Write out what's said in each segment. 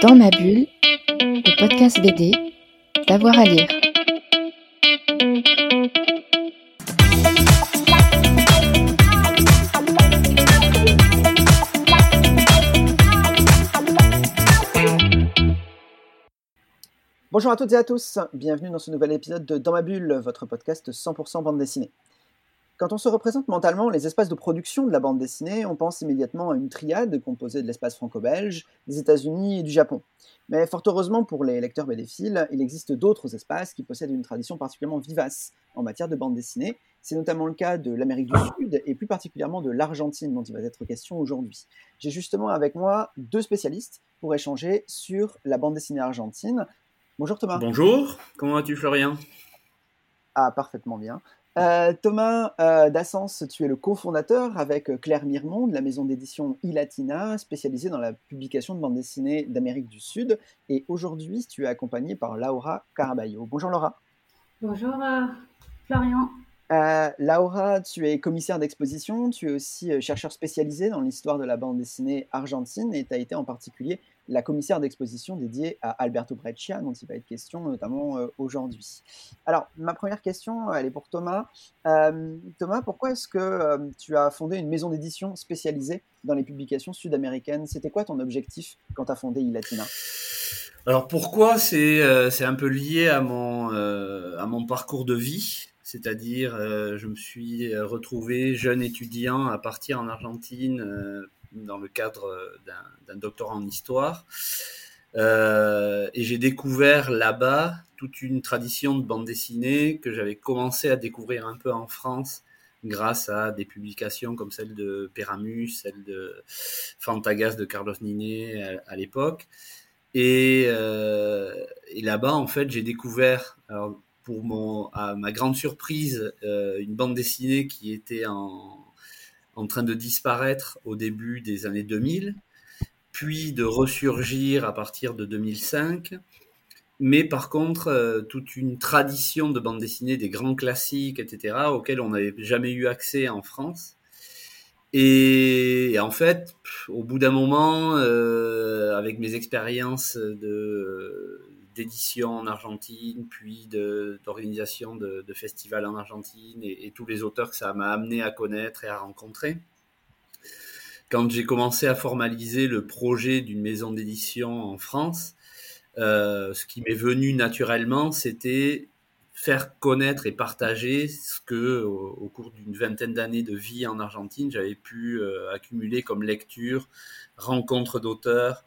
Dans ma bulle, le podcast BD, d'avoir à lire. Bonjour à toutes et à tous, bienvenue dans ce nouvel épisode de Dans ma bulle, votre podcast 100% bande dessinée. Quand on se représente mentalement les espaces de production de la bande dessinée, on pense immédiatement à une triade composée de l'espace franco-belge, des États-Unis et du Japon. Mais fort heureusement pour les lecteurs bédéphiles, il existe d'autres espaces qui possèdent une tradition particulièrement vivace en matière de bande dessinée. C'est notamment le cas de l'Amérique du Sud et plus particulièrement de l'Argentine dont il va être question aujourd'hui. J'ai justement avec moi deux spécialistes pour échanger sur la bande dessinée argentine. Bonjour Thomas. Bonjour, comment vas-tu Florian? Ah, parfaitement bien. Euh, Thomas euh, Dassens, tu es le cofondateur avec euh, Claire Mirmont de la maison d'édition iLatina, spécialisée dans la publication de bandes dessinées d'Amérique du Sud. Et aujourd'hui, tu es accompagné par Laura Caraballo. Bonjour Laura. Bonjour Florian. Laura, tu es commissaire d'exposition, tu es aussi chercheur spécialisé dans l'histoire de la bande dessinée argentine et tu as été en particulier la commissaire d'exposition dédiée à Alberto Breccia, dont il va être question notamment euh, aujourd'hui. Alors, ma première question, elle est pour Thomas. Euh, Thomas, pourquoi est-ce que euh, tu as fondé une maison d'édition spécialisée dans les publications sud-américaines? C'était quoi ton objectif quand tu as fondé iLatina? Alors pourquoi? C'est un peu lié à mon, à mon parcours de vie, c'est-à-dire je me suis retrouvé jeune étudiant à partir en Argentine dans le cadre euh, d'un doctorat en histoire. Euh, et j'ai découvert là-bas toute une tradition de bande dessinée que j'avais commencé à découvrir un peu en France grâce à des publications comme celle de Péramus, celle de Fantagas de Carlos Niné à, l'époque. Et, euh, et là-bas, en fait, j'ai découvert, alors pour mon, à ma grande surprise, une bande dessinée qui était en, en train de disparaître au début des années 2000, puis de ressurgir à partir de 2005. Mais par contre, euh, toute une tradition de bande dessinée, des grands classiques, etc., auxquels on n'avait jamais eu accès en France. Et, en fait, au bout d'un moment, euh, avec mes expériences de, d'édition en Argentine, puis d'organisation de, festivals en Argentine et, tous les auteurs que ça m'a amené à connaître et à rencontrer. Quand j'ai commencé à formaliser le projet d'une maison d'édition en France, euh, ce qui m'est venu naturellement, c'était faire connaître et partager ce que, au, cours d'une vingtaine d'années de vie en Argentine, j'avais pu euh, accumuler comme lecture, rencontres d'auteurs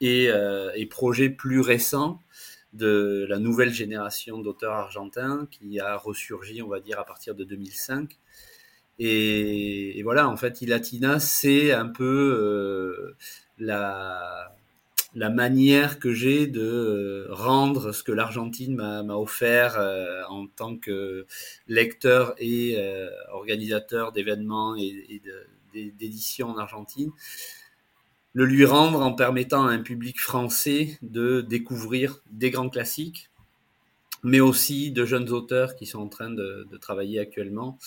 et, euh, et, projets plus récents de la nouvelle génération d'auteurs argentins qui a ressurgi, on va dire, à partir de 2005. Et, voilà, en fait, Ilatina, c'est un peu euh, la, la manière que j'ai de euh, rendre ce que l'Argentine m'a offert euh, en tant que lecteur et organisateur d'événements et d'éditions en Argentine le lui rendre en permettant à un public français de découvrir des grands classiques, mais aussi de jeunes auteurs qui sont en train de, travailler actuellement.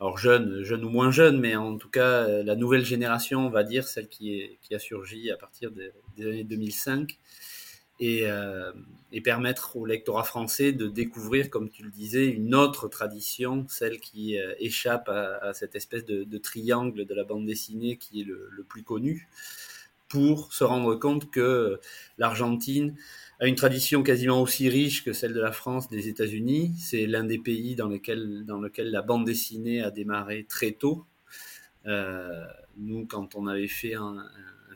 Alors jeunes, jeunes ou moins jeunes, mais en tout cas la nouvelle génération, on va dire, celle qui, a surgi à partir des années 2005, euh, et, permettre au lectorat français de découvrir, comme tu le disais, une autre tradition, celle qui euh, échappe à, cette espèce de, triangle de la bande dessinée qui est le plus connu pour se rendre compte que l'Argentine a une tradition quasiment aussi riche que celle de la France, des États-Unis. C'est l'un des pays dans, lesquels, dans lequel la bande dessinée a démarré très tôt. Euh, nous, quand on avait fait un,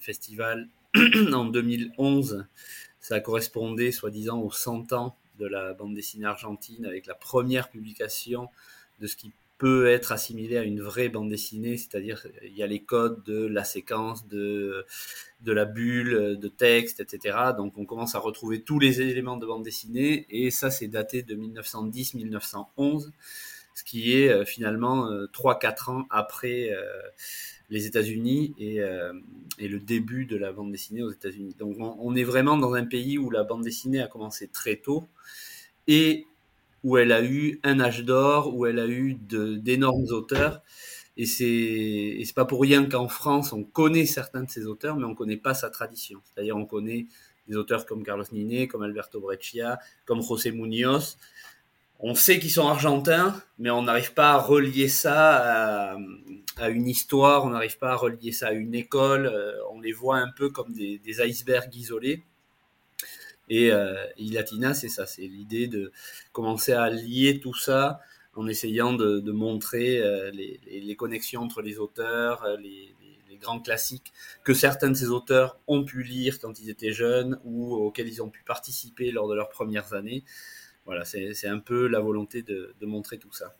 festival en 2011, ça correspondait soi-disant aux 100 ans de la bande dessinée argentine avec la première publication de ce qui peut être assimilé à une vraie bande dessinée, c'est-à-dire il y a les codes de la séquence, de, de la bulle, de texte, etc. Donc on commence à retrouver tous les éléments de bande dessinée, et ça c'est daté de 1910-1911, ce qui est euh, finalement 3-4 euh, ans après euh, les États-Unis et, et, le début de la bande dessinée aux États-Unis. Donc on, on, est vraiment dans un pays où la bande dessinée a commencé très tôt, et où elle a eu un âge d'or, où elle a eu d'énormes auteurs. Et c'est pas pour rien qu'en France, on connaît certains de ces auteurs, mais on connaît pas sa tradition. C'est-à-dire, on connaît des auteurs comme Carlos Nine, comme Alberto Breccia, comme José Munoz. On sait qu'ils sont argentins, mais on n'arrive pas à relier ça à, une histoire, on n'arrive pas à relier ça à une école. Euh, on les voit un peu comme des, icebergs isolés. Et euh, Ilatina, c'est ça, c'est l'idée de commencer à lier tout ça en essayant de, montrer euh, les, connexions entre les auteurs, euh, les, grands classiques que certains de ces auteurs ont pu lire quand ils étaient jeunes ou auxquels ils ont pu participer lors de leurs premières années. Voilà, c'est un peu la volonté de, montrer tout ça.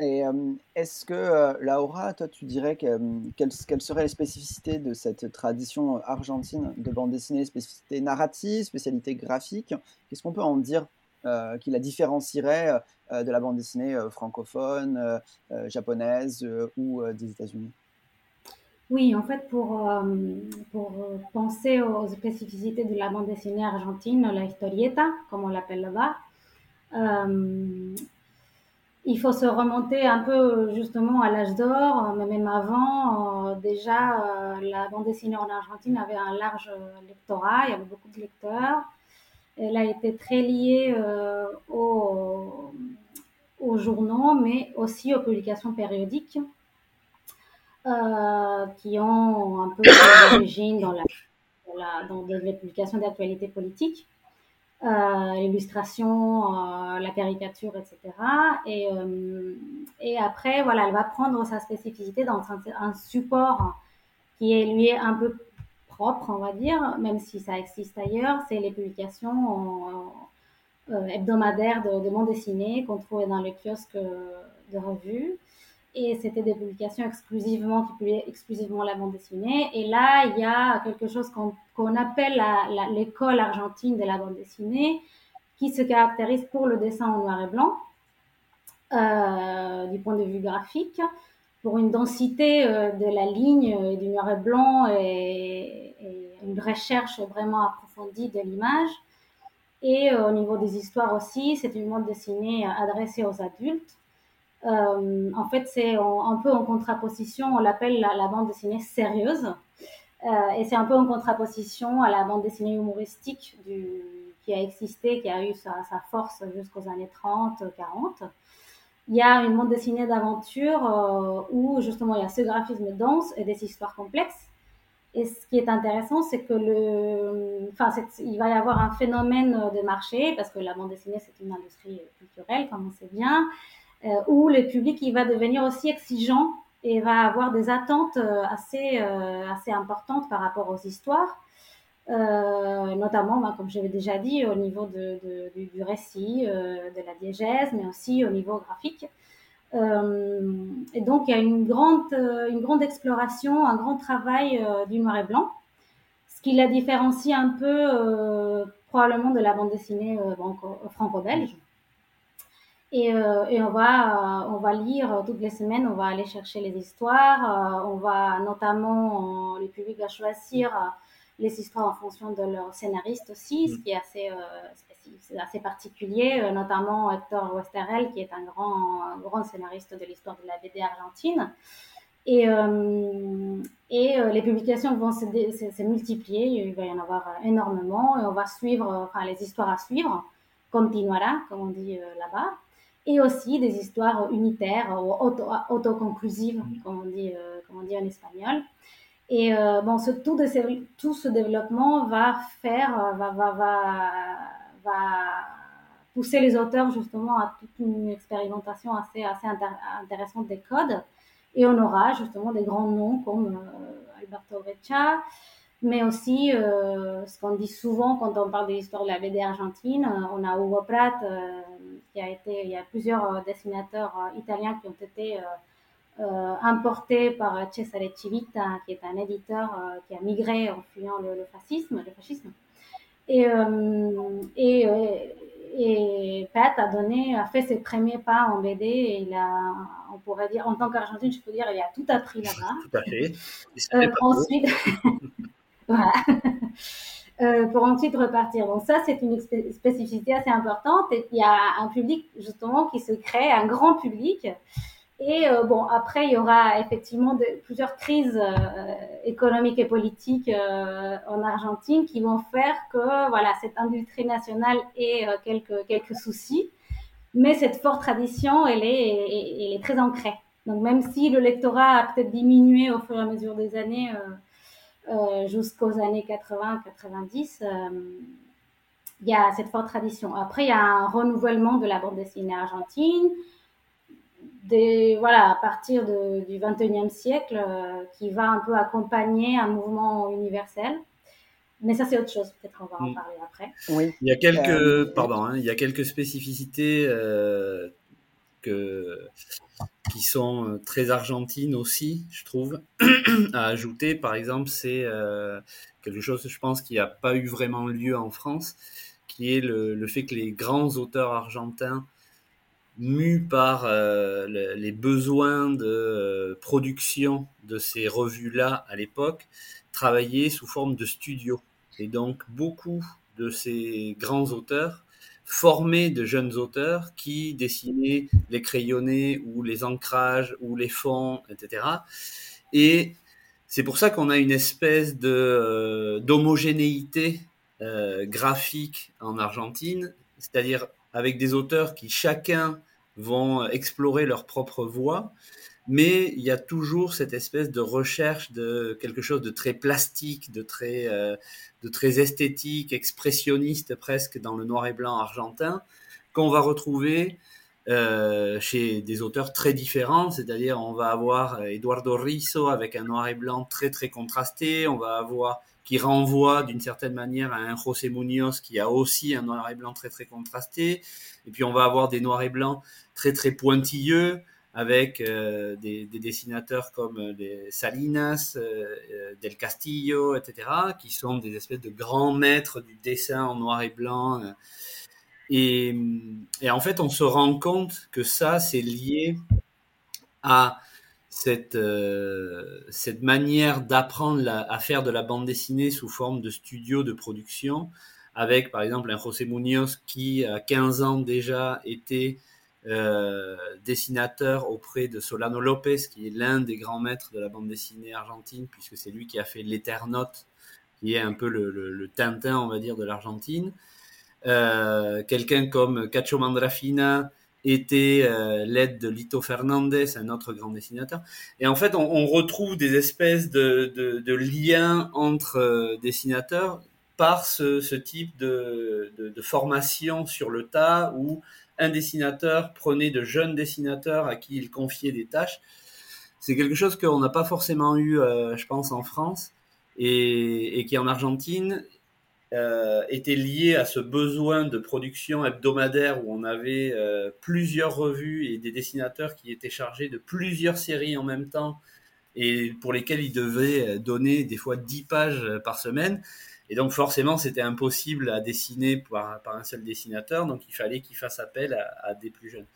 Et euh, est-ce que, Laura, toi, tu dirais que, quelles, seraient les spécificités de cette tradition argentine de bande dessinée, spécificité narrative, spécialité graphique? Qu'est-ce qu'on peut en dire euh, qui la différencierait euh, de la bande dessinée euh, francophone, japonaise ou des États-Unis? Oui, en fait, pour, pour penser aux spécificités de la bande dessinée argentine, la historieta, comme on l'appelle là-bas, il faut se remonter un peu justement à l'âge d'or, mais même avant, déjà, la bande dessinée en Argentine avait un large lectorat, il y avait beaucoup de lecteurs. Elle a été très liée euh, aux, journaux, mais aussi aux publications périodiques euh, qui ont un peu d'origine dans, dans, les publications d'actualité politique. Euh, l'illustration, la caricature, etc. Et, et après, voilà, elle va prendre sa spécificité dans un, un support qui est lui un peu propre, on va dire, même si ça existe ailleurs, c'est les publications euh, hebdomadaires de, de bande dessinée qu'on trouvait dans les kiosques de revues. Et c'était des publications exclusivement exclusivement la bande dessinée. Et là, il y a quelque chose qu'on appelle l'école argentine de la bande dessinée, qui se caractérise pour le dessin en noir et blanc, euh, du point de vue graphique, pour une densité euh, de la ligne du noir et blanc et, une recherche vraiment approfondie de l'image. Et euh, au niveau des histoires aussi, c'est une bande dessinée adressée aux adultes. Euh, en fait, c'est un peu en contraposition, on l'appelle la, bande dessinée sérieuse. Euh, et c'est un peu en contraposition à la bande dessinée humoristique qui a existé, qui a eu sa, force jusqu'aux années 30, 40. Il y a une bande dessinée d'aventure où justement il y a ce graphisme dense et des histoires complexes. Et ce qui est intéressant, c'est que le, enfin, il va y avoir un phénomène de marché parce que la bande dessinée c'est une industrie culturelle, comme on sait bien, euh, où le public il va devenir aussi exigeant et va avoir des attentes euh, assez euh, assez importantes par rapport aux histoires, euh, notamment, ben, comme j'avais déjà dit, au niveau de, de, du, récit, de la diégèse, mais aussi au niveau graphique. Euh, et donc, il y a une grande, euh, une grande exploration, un grand travail euh, du noir et blanc, ce qui la différencie un peu probablement de la bande dessinée franco-belge. Et, et, on, va, on va lire toutes les semaines, on va aller chercher les histoires, on va notamment, le public va choisir les histoires en fonction de leur scénariste aussi, ce mm. qui est assez c'est assez particulier, euh, notamment Hector Westerel, qui est un grand, grand scénariste de l'histoire de la BD argentine. Et, euh, et euh, les publications vont se, multiplier, il va y en avoir énormément, et on va suivre, enfin les histoires à suivre, continuera, comme on dit là-bas, et aussi des histoires unitaires ou auto, autoconclusives, comme on dit, comme on dit en espagnol. Et bon, ce, tout, de tout ce développement va faire, va, va, va va pousser les auteurs justement à toute une expérimentation assez, assez intéressante des codes. Et on aura justement des grands noms comme euh, Alberto Breccia, mais aussi euh, ce qu'on dit souvent quand on parle de l'histoire de la BD argentine, euh, on a Hugo Pratt, qui a été, il y a plusieurs dessinateurs italiens qui ont été importés par Cesare Civita, qui est un éditeur qui a migré en fuyant le, le fascisme, le fascisme. Et, euh, et, euh, et Pat a donné, a fait ses premiers pas en BD et il a, on pourrait dire, en tant qu'Argentine, je peux dire, il a tout appris là-bas. Tout à fait. Euh, ensuite, Euh, pour ensuite repartir. Donc ça, c'est une spécificité assez importante. Il y a un public justement qui se crée, un grand public. Et euh, bon, après, il y aura effectivement plusieurs crises euh, économiques et politiques en Argentine qui vont faire que voilà, cette industrie nationale ait quelques, quelques soucis. Mais cette forte tradition, elle est, elle est très ancrée. Donc même si le lectorat a peut-être diminué au fur et à mesure des années jusqu'aux années 80-90, il y a cette forte tradition. Après, il y a un renouvellement de la bande dessinée argentine voilà, à partir du 21e siècle, euh, qui va un peu accompagner un mouvement universel. Mais ça, c'est autre chose. Peut-être qu'on va en mm. parler après. Oui. Il y a quelques, euh, pardon, hein, il y a quelques spécificités euh, qui sont très argentines aussi, je trouve, à ajouter. Par exemple, c'est quelque chose, je pense, qui n'a pas eu vraiment lieu en France, qui est le, fait que les grands auteurs argentins mu par euh, les besoins de euh, production de ces revues-là à l'époque, travaillaient sous forme de studio. Et donc beaucoup de ces grands auteurs formaient de jeunes auteurs qui dessinaient les crayonnés ou les ancrages ou les fonds, etc. Et c'est pour ça qu'on a une espèce de euh, d'homogénéité graphique en Argentine, c'est-à-dire avec des auteurs qui chacun vont explorer leur propre voie, mais il y a toujours cette espèce de recherche de quelque chose de très plastique, de très, euh, de très esthétique, expressionniste presque dans le noir et blanc argentin, qu'on va retrouver euh, chez des auteurs très différents, c'est-à-dire on va avoir Eduardo Risso avec un noir et blanc très très contrasté, on va avoir qui renvoie d'une certaine manière à un José Munoz qui a aussi un noir et blanc très très contrasté. Et puis on va avoir des noirs et blancs très très pointilleux avec euh, des, dessinateurs comme les Salinas, euh, euh, Del Castillo, etc., qui sont des espèces de grands maîtres du dessin en noir et blanc. Et, en fait, on se rend compte que ça, c'est lié à cette, euh, cette manière d'apprendre à faire de la bande dessinée sous forme de studio de production, avec par exemple un José Munoz qui, à 15 ans déjà, était euh, dessinateur auprès de Solano Lopez, qui est l'un des grands maîtres de la bande dessinée argentine, puisque c'est lui qui a fait l'Eternote, qui est un peu le, Tintin, on va dire, de l'Argentine. Euh, Quelqu'un comme Cacho Mandrafina, était euh, l'aide de Lito Fernandez, un autre grand dessinateur. Et en fait, on, retrouve des espèces de, liens entre dessinateurs par ce, ce type de, de, formation sur le tas où un dessinateur prenait de jeunes dessinateurs à qui il confiait des tâches. C'est quelque chose qu'on n'a pas forcément eu, euh, je pense, en France et, qui en Argentine euh, était lié à ce besoin de production hebdomadaire où on avait euh, plusieurs revues et des dessinateurs qui étaient chargés de plusieurs séries en même temps et pour lesquels ils devaient donner des fois 10 pages par semaine. Et donc forcément, c'était impossible à dessiner par, par, un seul dessinateur, donc il fallait qu'il fasse appel à, à, des plus jeunes.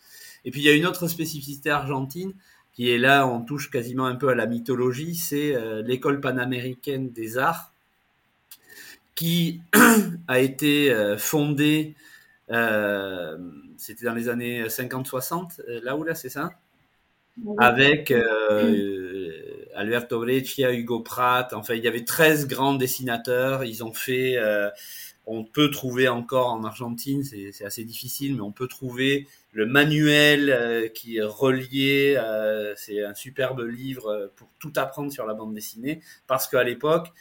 Et puis il y a une autre spécificité argentine qui est là, on touche quasiment un peu à la mythologie, c'est l'école panaméricaine des arts, qui a été euh, fondé, euh, c'était dans les années 50-60, euh, là où là, c'est ça? Avec euh, Alberto Breccia, Hugo Pratt, enfin, il y avait 13 grands dessinateurs, ils ont fait, on peut trouver encore en Argentine, c'est assez difficile, mais on peut trouver le manuel qui est relié, c'est un superbe livre pour tout apprendre sur la bande dessinée, parce qu'à l'époque,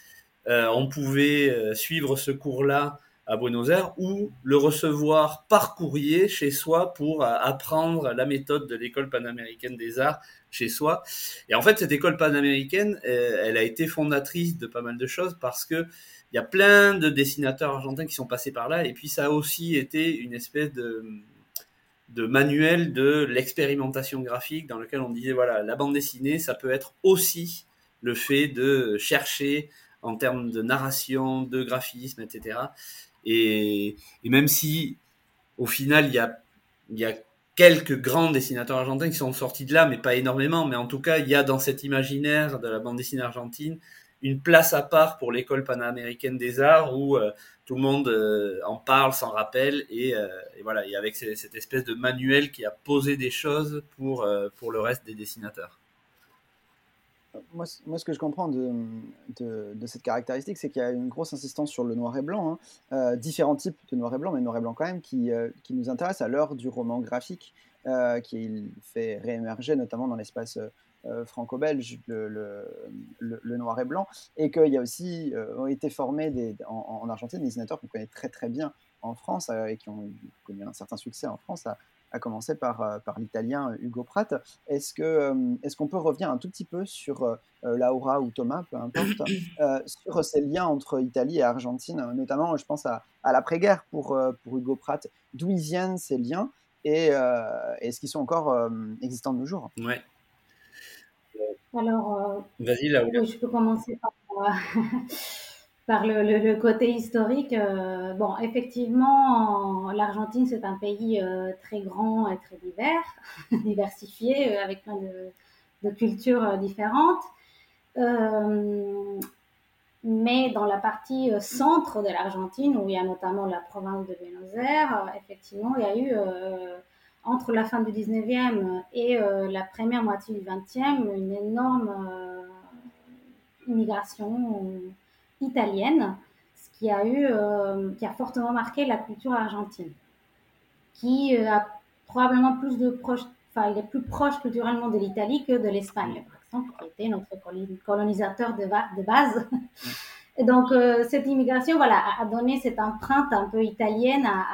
euh, on pouvait euh, suivre ce cours-là à Buenos Aires ou le recevoir par courrier chez soi pour euh, apprendre la méthode de l'école panaméricaine des arts chez soi. Et en fait, cette école panaméricaine, elle a été fondatrice de pas mal de choses parce que il y a plein de dessinateurs argentins qui sont passés par là. Et puis, ça a aussi été une espèce de, de manuel de l'expérimentation graphique dans lequel on disait, voilà, la bande dessinée, ça peut être aussi le fait de chercher en termes de narration, de graphisme, etc. Et, même si au final il y a, y a quelques grands dessinateurs argentins qui sont sortis de là, mais pas énormément, mais en tout cas il y a dans cet imaginaire de la bande dessinée argentine une place à part pour l'école panaméricaine des arts où tout le monde en parle, s'en rappelle et, voilà, et avec cette espèce de manuel qui a posé des choses pour, pour le reste des dessinateurs moi, ce que je comprends de, cette caractéristique, c'est qu'il y a une grosse insistance sur le noir et blanc, hein. euh, différents types de noir et blanc, mais noir et blanc quand même, qui, euh, nous intéressent à l'heure du roman graphique, euh, qui fait réémerger notamment dans l'espace franco-belge le, noir et blanc, et qu'il y a aussi ont été formés en, en, Argentine des dessinateurs qu'on connaît très très bien en France et qui ont connu un certain succès en France à commencer par, euh, par l'italien euh, Hugo Pratt. Est-ce que euh, est-ce qu'on peut revenir un tout petit peu sur Laura ou Thomas, peu importe, sur ces liens entre Italie et Argentine, notamment, je pense à, à l'après-guerre pour, pour Hugo Pratt, d'où ils viennent ces liens et est-ce qu'ils sont encore existants de nos jours? Ouais. Alors, vas-y là. Oui, je peux commencer par par le, côté historique, euh, effectivement, l'Argentine, c'est un pays euh, très grand et très divers, diversifié, euh, avec plein de, cultures différentes. mais dans la partie centre de l'Argentine, où il y a notamment la province de Buenos Aires, effectivement, il y a eu, entre la fin du 19e et la première moitié du 20e, une énorme immigration italienne, ce qui a eu, euh, qui a fortement marqué la culture argentine, qui euh, a probablement plus de proche, enfin, il est plus proche culturellement de l'Italie que de l'Espagne, par exemple, qui était notre colonisateur de, base. Et donc, euh, cette immigration, voilà, a donné cette empreinte un peu italienne à,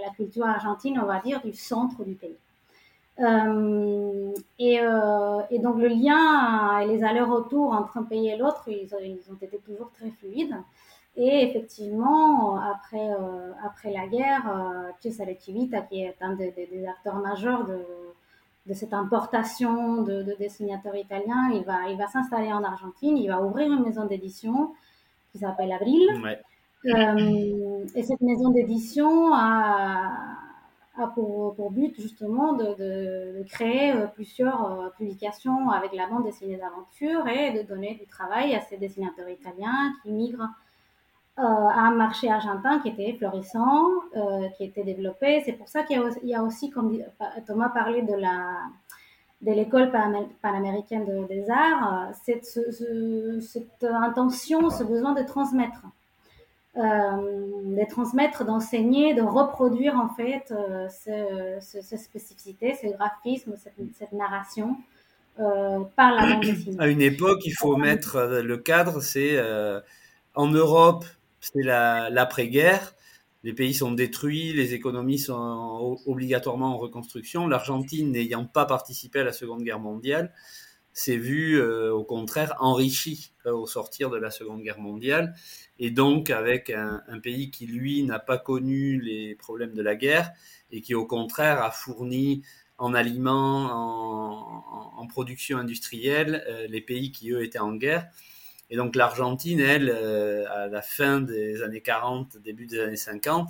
la culture argentine, on va dire, du centre du pays. Euh, et, euh, et, donc le lien et les allers-retours entre un pays et l'autre, ils, ils, ont été toujours très fluides. Et effectivement, après, euh, après la guerre, Cesare Civita, qui est un des, des, acteurs majeurs de, de cette importation de, de, dessinateurs italiens, il va, il va s'installer en Argentine, il va ouvrir une maison d'édition qui s'appelle. Ouais. Euh, et cette maison d'édition a, pour, pour but justement de, de, créer euh, plusieurs euh, publications avec la bande dessinée d'aventure et de donner du travail à ces dessinateurs italiens qui migrent euh, à un marché argentin qui était florissant, qui était développé. C'est pour ça qu'il y, a aussi, comme Thomas parlait de la de l'école panaméricaine des arts, cette, intention, ce besoin de transmettre de transmettre, d'enseigner, de reproduire en fait euh, ce, ce, spécificité, ce graphisme, cette, narration euh, par la bande dessinée. À une époque, il faut mettre le cadre, c'est en Europe, c'est l'après-guerre. les pays sont détruits, les économies sont obligatoirement en reconstruction. L'Argentine n'ayant pas participé à la Seconde Guerre mondiale, s'est vu au contraire enrichi au sortir de la Seconde Guerre mondiale et donc avec un, pays qui, lui, n'a pas connu les problèmes de la guerre et qui, au contraire, a fourni en aliments, en, production industrielle, euh, les pays qui, eux, étaient en guerre. Et donc l'Argentine, elle, euh, à la fin des années 40, début des années 50,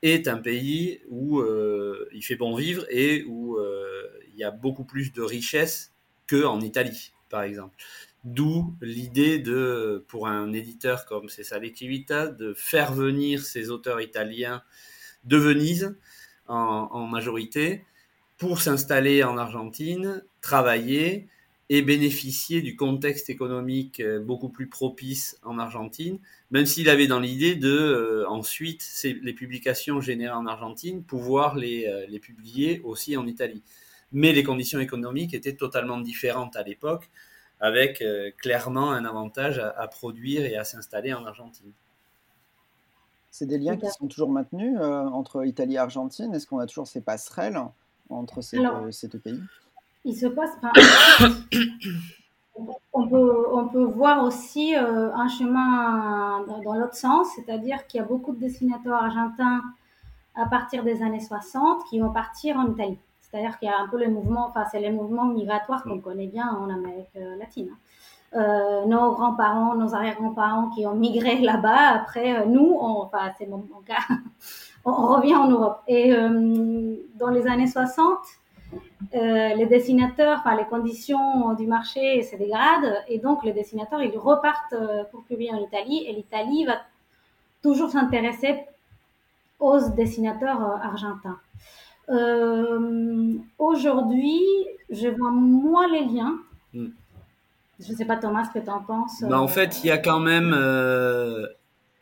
est un pays où euh, il fait bon vivre et où il y a beaucoup plus de richesses qu'en Italie, par exemple. D'où l'idée de, pour un éditeur comme c'est Civita, de faire venir ces auteurs italiens de Venise en, majorité pour s'installer en Argentine, travailler et bénéficier du contexte économique euh, beaucoup plus propice en Argentine, même s'il avait dans l'idée de euh, ensuite les publications générées en Argentine pouvoir les, euh, les publier aussi en Italie. Mais les conditions économiques étaient totalement différentes à l'époque avec euh, clairement un avantage à, produire et à s'installer en Argentine. C'est des liens qui sont toujours maintenus euh, entre Italie et Argentine Est-ce qu'on a toujours ces passerelles entre ces, deux, pays? Il se passe. on, peut, on peut voir aussi euh, un chemin dans, l'autre sens, c'est-à-dire qu'il y a beaucoup de dessinateurs argentins à partir des années 60 qui vont partir en Italie. C'est-à-dire qu'il y a un peu le mouvement, enfin, c'est les mouvements migratoires qu'on connaît bien en Amérique euh, latine. Euh, nos grands-parents, nos arrière-grands-parents qui ont migré là-bas, après, euh, nous, on, enfin, c'est mon, cas, on, revient en Europe. Et dans les années 60, euh, les dessinateurs, enfin les conditions du marché se dégradent et donc les dessinateurs ils repartent pour publier en Italie et l'Italie va toujours s'intéresser aux dessinateurs euh. Aujourd'hui, je vois moins les liens. Hmm. Je ne sais pas Thomas ce que tu en penses. Bah, en fait, il y a quand même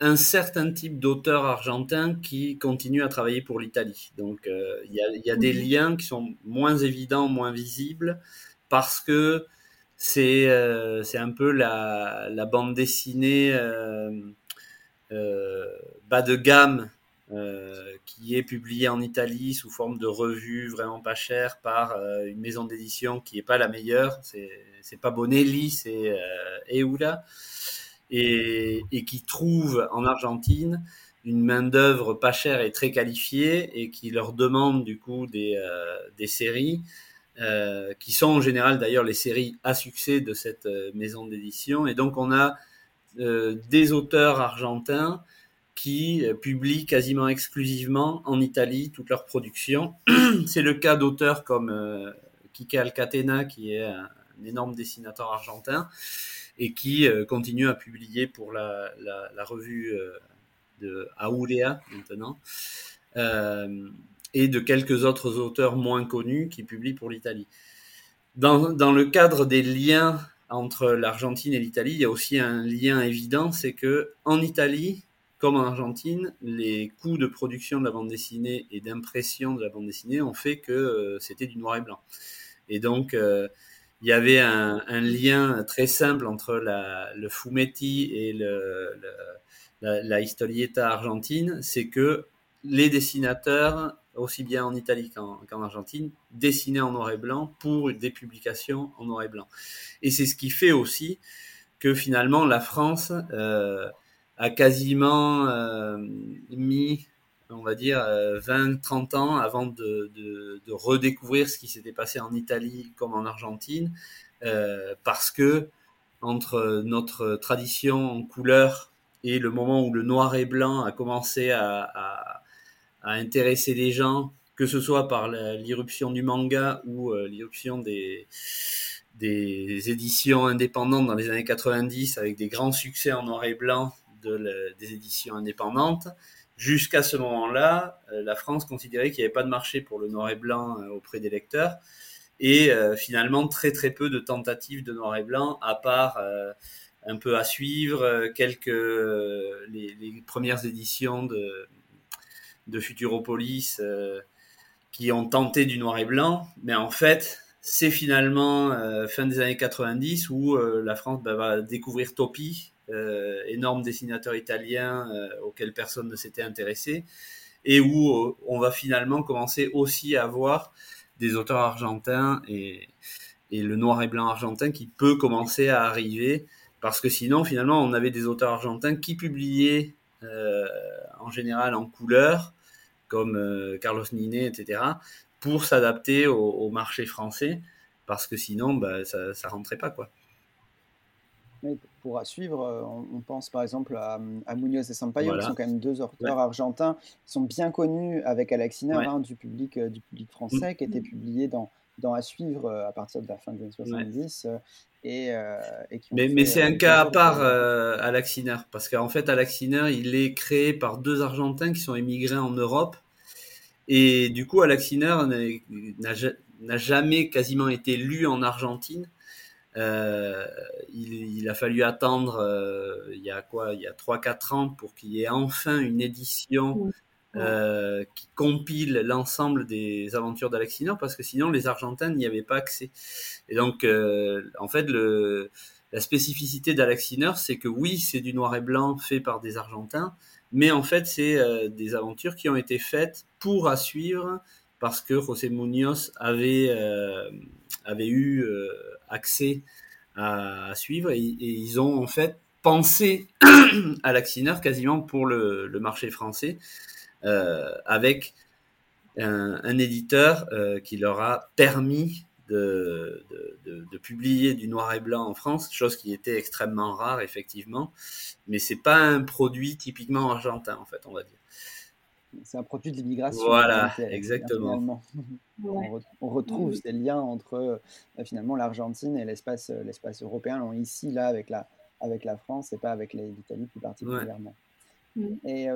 un certain type d'auteurs argentins qui continuent à travailler pour l'Italie. Donc euh, il y, a, des mhm. liens qui sont moins évidents, moins visibles, parce que c'est euh, un peu la, la bande dessinée euh, euh bas de gamme qui est publiée en Italie sous forme de revue vraiment pas chère par une maison d'édition qui n'est pas la meilleure. C'est pas Bonelli, c'est Eula et, qui trouvent en Argentine une main-d'œuvre pas chère et très qualifiée et qui leur demande du coup des, euh, des séries euh, qui sont en général d'ailleurs les séries à succès de cette euh, maison d'édition. Et donc on a des auteurs argentins qui publient quasiment exclusivement en Italie toutes leurs productions. C'est le cas d'auteurs comme Kike Alcatena qui est un énorme dessinateur argentin et qui euh, continue à publier pour la, la, revue euh, de Aurea maintenant, euh, et de quelques autres auteurs moins connus qui publient pour l'Italie. Dans, dans, le cadre des liens entre l'Argentine et l'Italie, il y a aussi un lien évident, c'est que en Italie, comme en Argentine, les coûts de production de la bande dessinée et d'impression de la bande dessinée ont fait que c'était du noir et blanc. Et donc, il y avait un, lien très simple entre le fumetti et la, historieta argentine, c'est que les dessinateurs, aussi bien en Italie qu'en Argentine, dessinaient en noir et blanc pour des publications en noir et blanc. Et c'est ce qui fait aussi que finalement la France euh, a quasiment euh, mis on va dire, 20-30 euh, ans avant de, redécouvrir ce qui s'était passé en Italie comme en Argentine, euh, parce que entre notre tradition en couleur et le moment où le noir et blanc a commencé à, intéresser les gens, que ce soit par l'irruption du manga ou l'irruption des, des éditions indépendantes dans les années 90 avec des grands succès en noir et blanc des éditions indépendantes, Jusqu'à ce moment-là, euh, la France considérait qu'il n'y avait pas de marché pour le noir et blanc euh, auprès des lecteurs. Et euh, finalement, très très peu de tentatives de noir et blanc, à part un peu à suivre, quelques les, premières éditions de, Futuropolis qui ont tenté du noir et blanc. Mais en fait, c'est finalement fin des années 90 où la France bah, va découvrir Topi, énorme dessinateur italien euh, auquel personne ne s'était intéressé, et où euh, on va finalement commencer aussi à voir des auteurs argentins et, et le noir et blanc argentin qui peut commencer à arriver, parce que sinon, finalement, on avait des auteurs argentins qui publiaient en général en couleur, comme Carlos Ninet, etc., pour s'adapter au, marché français, parce que sinon, bah, ça, ça rentrait pas, quoi pour suivre, euh, on, pense par exemple à, à Munoz et Sampaio, qui sont quand même deux auteurs argentins, qui sont bien connus avec Alexiner hein, du, public, euh, du public français, mm. qui étaient publiés dans, dans À suivre euh, à partir de la fin des années 70. Et, mais, mais c'est un cas à part, euh, parce qu'en fait, Alaxiner, il est créé par deux Argentins qui sont émigrés en Europe. Et du coup, Alaxiner n'a jamais quasiment été lu en Argentine. Euh, il, a fallu attendre euh, il y a quoi il y a 3-4 ans pour qu'il y ait enfin une édition euh, qui compile l'ensemble des aventures d'Alexinor parce que sinon les Argentins n'y avaient pas accès. Et donc en fait le, la spécificité d'Alexinor c'est que oui c'est du noir et blanc fait par des Argentins mais en fait c'est des aventures qui ont été faites pour à suivre parce que José Munoz avait, avait eu accès à, suivre et, ils ont en fait pensé à l'Axiner quasiment pour le, marché français euh, avec un, éditeur euh, qui leur a permis de, de, publier du noir et blanc en France, chose qui était extrêmement rare effectivement, mais c'est pas un produit typiquement argentin en fait, on va dire. C'est un produit de l'immigration. Voilà, exactement. On, retrouve ces liens entre finalement l'Argentine et l'espace l'espace européen, ici là avec la avec la France et pas avec l'Italie plus particulièrement. Mm. Et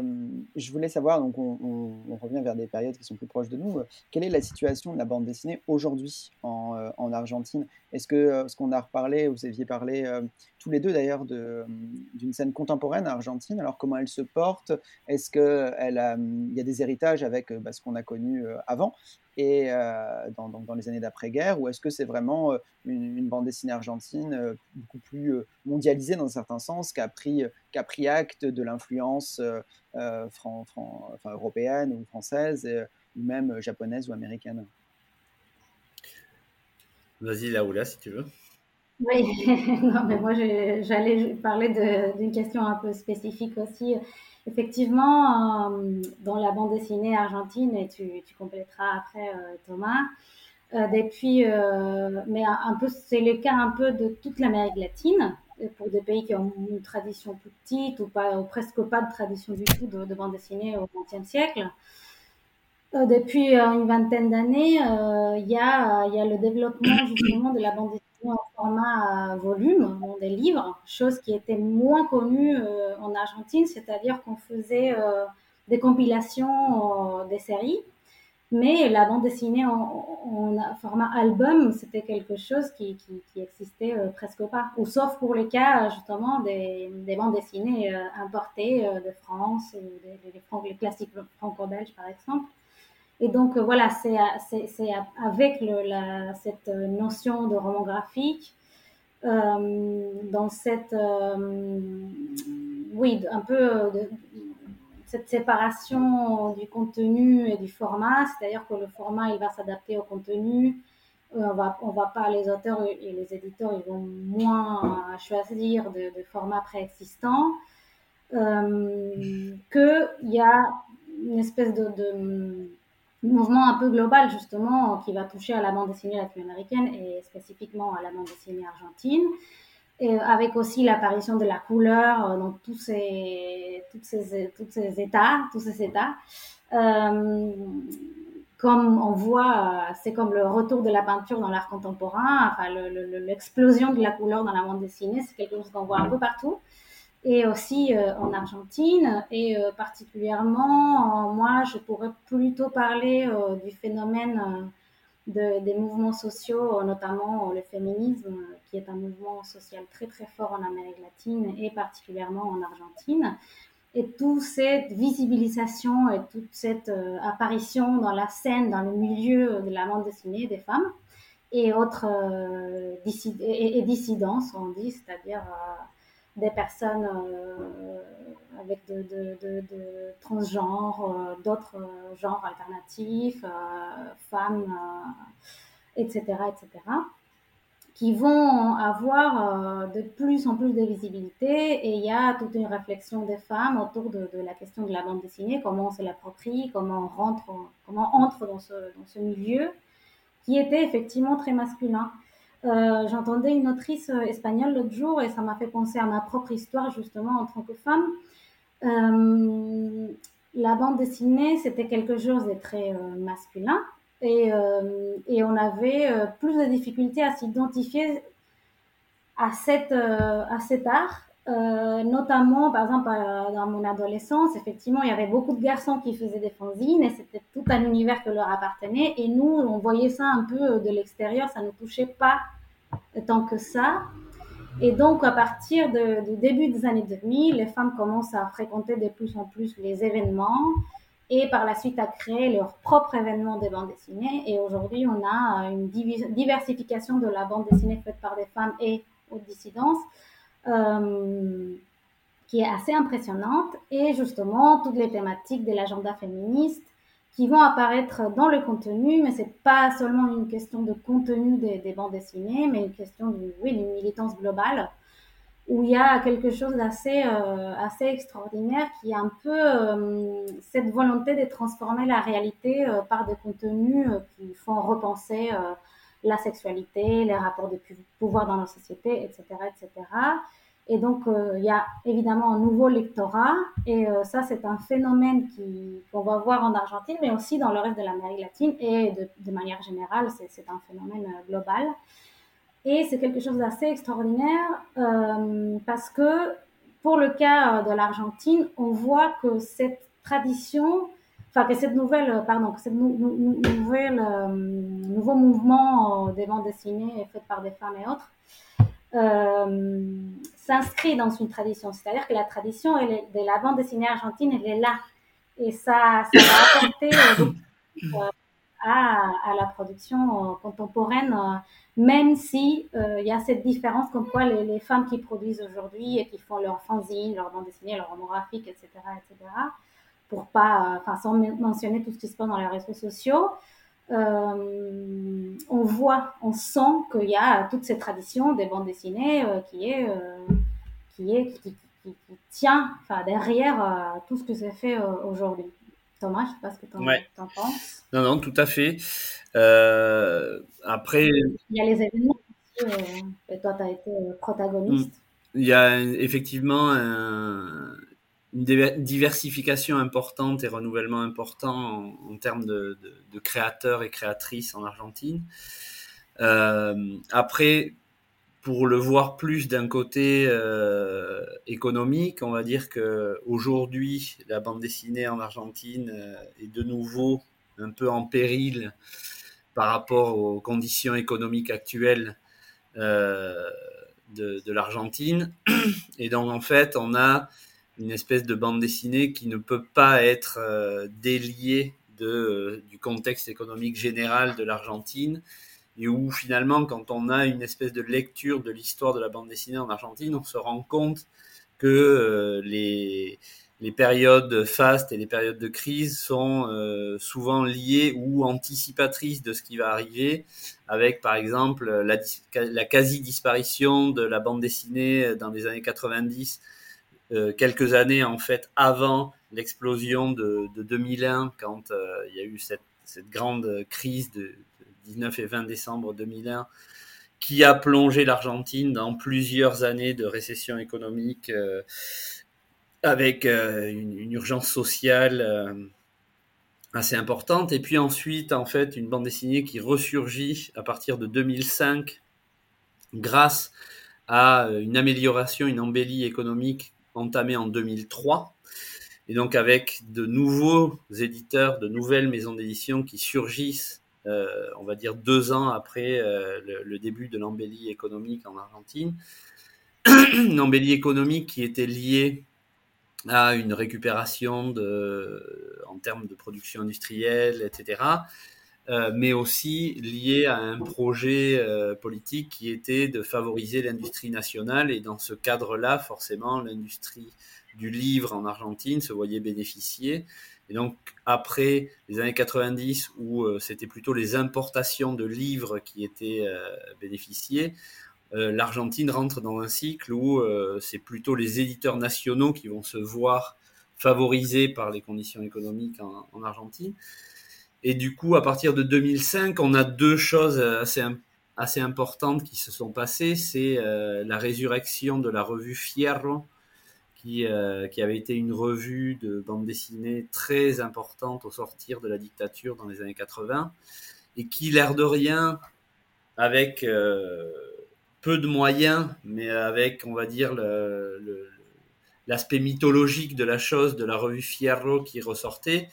je voulais savoir, donc on, revient vers des périodes qui sont plus proches de nous, quelle est la situation de la bande dessinée aujourd'hui en, en, Argentine? Est-ce que, ce qu'on a reparlé, vous aviez parlé tous les deux d'ailleurs d'une scène contemporaine argentine, alors comment elle se porte? Est-ce qu'il y a des héritages avec bah, ce qu'on a connu avant? Et dans, dans, les années d'après-guerre, ou est-ce que c'est vraiment une, bande dessinée argentine beaucoup plus mondialisée dans un certain sens, qui a pris, qui a pris acte de l'influence enfin, européenne ou française, ou même japonaise ou américaine? Vas-y, Laoula, si tu veux. Oui, non, mais moi j'allais parler d'une question un peu spécifique aussi. Effectivement, euh, dans la bande dessinée argentine, et tu, tu compléteras après euh, Thomas, euh, depuis, mais un, peu, c'est le cas un peu de toute l'Amérique latine, pour des pays qui ont une tradition plus petite ou, pas, presque pas de tradition du tout de, bande dessinée au XXe siècle. depuis une vingtaine d'années, il y, y a le développement justement de la bande dessinée en format volume, des livres, chose qui était moins connue euh, en Argentine, c'est-à-dire qu'on faisait euh, des compilations euh, des séries, mais la bande dessinée en, format album, c'était quelque chose qui, qui, existait presque pas, ou sauf pour les cas justement des, des bandes dessinées importées de France, des, les classiques franco-belges par exemple. Et donc euh, voilà, c'est avec le, la, cette notion de roman graphique, euh, dans cette, euh, oui, un peu de, cette séparation du contenu et du format, c'est-à-dire que le format il va s'adapter au contenu. On va, on va pas, les auteurs et les éditeurs, ils vont moins choisir de, de formats préexistants. Euh, qu'il y a une espèce de mouvement un peu global justement qui va toucher à la bande dessinée latino-américaine et spécifiquement à la bande dessinée argentine, et avec aussi l'apparition de la couleur dans tous ces, toutes ces, toutes ces états, tous ces états. Euh, comme on voit, c'est comme le retour de la peinture dans l'art contemporain, enfin l'explosion de la couleur dans la bande dessinée, c'est quelque chose qu'on voit un peu partout et aussi euh, en Argentine. Et euh, particulièrement, moi, je pourrais plutôt parler euh, du phénomène de, des mouvements sociaux, notamment le féminisme, qui est un mouvement social très très fort en Amérique latine et particulièrement en Argentine. Et toute cette visibilisation et toute cette apparition dans la scène, dans le milieu de la bande dessinée des femmes et autres et, dissidences, on dit, c'est-à-dire des personnes euh, avec de, transgenres, euh, d'autres euh, genres alternatifs, femmes, etc., etc., qui vont avoir de plus en plus de visibilité et il y a toute une réflexion des femmes autour de, la question de la bande dessinée, comment on se l'approprie, comment on rentre, comment entre dans ce milieu qui était effectivement très masculin. Euh, j'entendais une autrice euh, espagnole l'autre jour et ça m'a fait penser à ma propre histoire justement en tant que femme. Euh, la bande dessinée, c'était quelque chose de très masculin et, et, on avait plus de difficultés à s'identifier à, cette, à cet art. Notamment, par exemple, dans mon adolescence, effectivement, il y avait beaucoup de garçons qui faisaient des fanzines et c'était tout un univers que leur appartenait. Et nous, on voyait ça un peu de l'extérieur, ça ne touchait pas tant que ça. Et donc, à partir du début des années 2000, les femmes commencent à fréquenter de plus en plus les événements et par la suite à créer leur propre événement des bandes dessinées. Et aujourd'hui, on a une diversification de la bande dessinée faite par des femmes et aux dissidences euh, qui est assez impressionnante. Et justement, toutes les thématiques de l'agenda féministe qui vont apparaître dans le contenu, mais c'est pas seulement une question de contenu des, bandes dessinées, mais une question d'une oui, militance globale où il y a quelque chose d'assez euh, assez extraordinaire qui est un peu euh, cette volonté de transformer la réalité euh, par des contenus qui font repenser la sexualité, les rapports de pouvoir dans la société, etc., etc. Et donc, euh, il y a évidemment un nouveau lectorat. Et euh, ça, c'est un phénomène qu'on va voir en Argentine, mais aussi dans le reste de l'Amérique latine. Et de, manière générale, c'est un phénomène euh, global. Et c'est quelque chose d'assez extraordinaire parce que pour le cas de l'Argentine, on voit que cette tradition, enfin que cette nouvelle, pardon, que cette nou nou nouvelle, euh, nouveau mouvement des bandes dessinées fait par des femmes et autres, euh, s'inscrit dans une tradition. C'est-à-dire que la tradition elle est, de la bande dessinée argentine, elle est là. Et ça, ça va apporter euh, à, à, la production contemporaine, même si il y a cette différence comme quoi les, les femmes qui produisent aujourd'hui et qui font leur fanzine, leur bande dessinée, leur roman graphique, etc., etc., pour pas, enfin, sans mentionner tout ce qui se passe dans les réseaux sociaux, euh, on voit, on sent qu'il y a toute cette tradition des bandes dessinées euh, qui est, euh, qui est, qui, qui, qui, tient, enfin, derrière euh, tout ce que c'est fait euh, aujourd'hui. Thomas, je sais pas ce que tu en, ouais. en, penses. Non, non, tout à fait. après. Il y a les événements et toi, tu as été protagoniste. Il y a effectivement un, une diversification importante et renouvellement important en, termes de, créateurs et créatrices en Argentine. Euh, après, pour le voir plus d'un côté euh, économique, on va dire que aujourd'hui la bande dessinée en Argentine euh, est de nouveau un peu en péril par rapport aux conditions économiques actuelles de, de l'Argentine. Et donc en fait, on a une espèce de bande dessinée qui ne peut pas être euh, déliée de, euh, du contexte économique général de l'Argentine et où finalement quand on a une espèce de lecture de l'histoire de la bande dessinée en Argentine, on se rend compte que euh, les, les périodes fastes et les périodes de crise sont souvent liées ou anticipatrices de ce qui va arriver, avec par exemple la, la quasi-disparition de la bande dessinée dans les années 90 euh, quelques années en fait avant l'explosion de, de, 2001, quand euh, il y a eu cette, cette grande crise de, de, 19 et 20 décembre 2001, qui a plongé l'Argentine dans plusieurs années de récession économique, euh, avec euh, une, urgence sociale euh, assez importante. Et puis ensuite, en fait, une bande dessinée qui ressurgit à partir de 2005 grâce à une amélioration, une embellie économique entamé en 2003. Et donc avec de nouveaux éditeurs, de nouvelles maisons d'édition qui surgissent, euh, on va dire deux ans après euh, le, début de l'embellie économique en Argentine. une embellie économique qui était liée à une récupération en termes de production industrielle, etc. Euh, mais aussi lié à un projet euh, politique qui était de favoriser l'industrie nationale. Et dans ce cadre-là, forcément, l'industrie du livre en Argentine se voyait bénéficier. Et donc, après les années 90, où euh, c'était plutôt les importations de livres qui étaient bénéficiées, l'Argentine rentre dans un cycle où c'est plutôt les éditeurs nationaux qui vont se voir favorisés par les conditions économiques en Argentine. Et du coup, à partir de 2005, on a deux choses assez, assez importantes qui se sont passées. C'est euh, la résurrection de la revue Fierro, qui, euh, qui, avait été une revue de bande dessinée très importante au sortir de la dictature dans les années 80, et qui, l'air de rien, avec euh, peu de moyens, mais avec, on va dire, l'aspect mythologique de la chose, de la revue Fierro qui ressortait,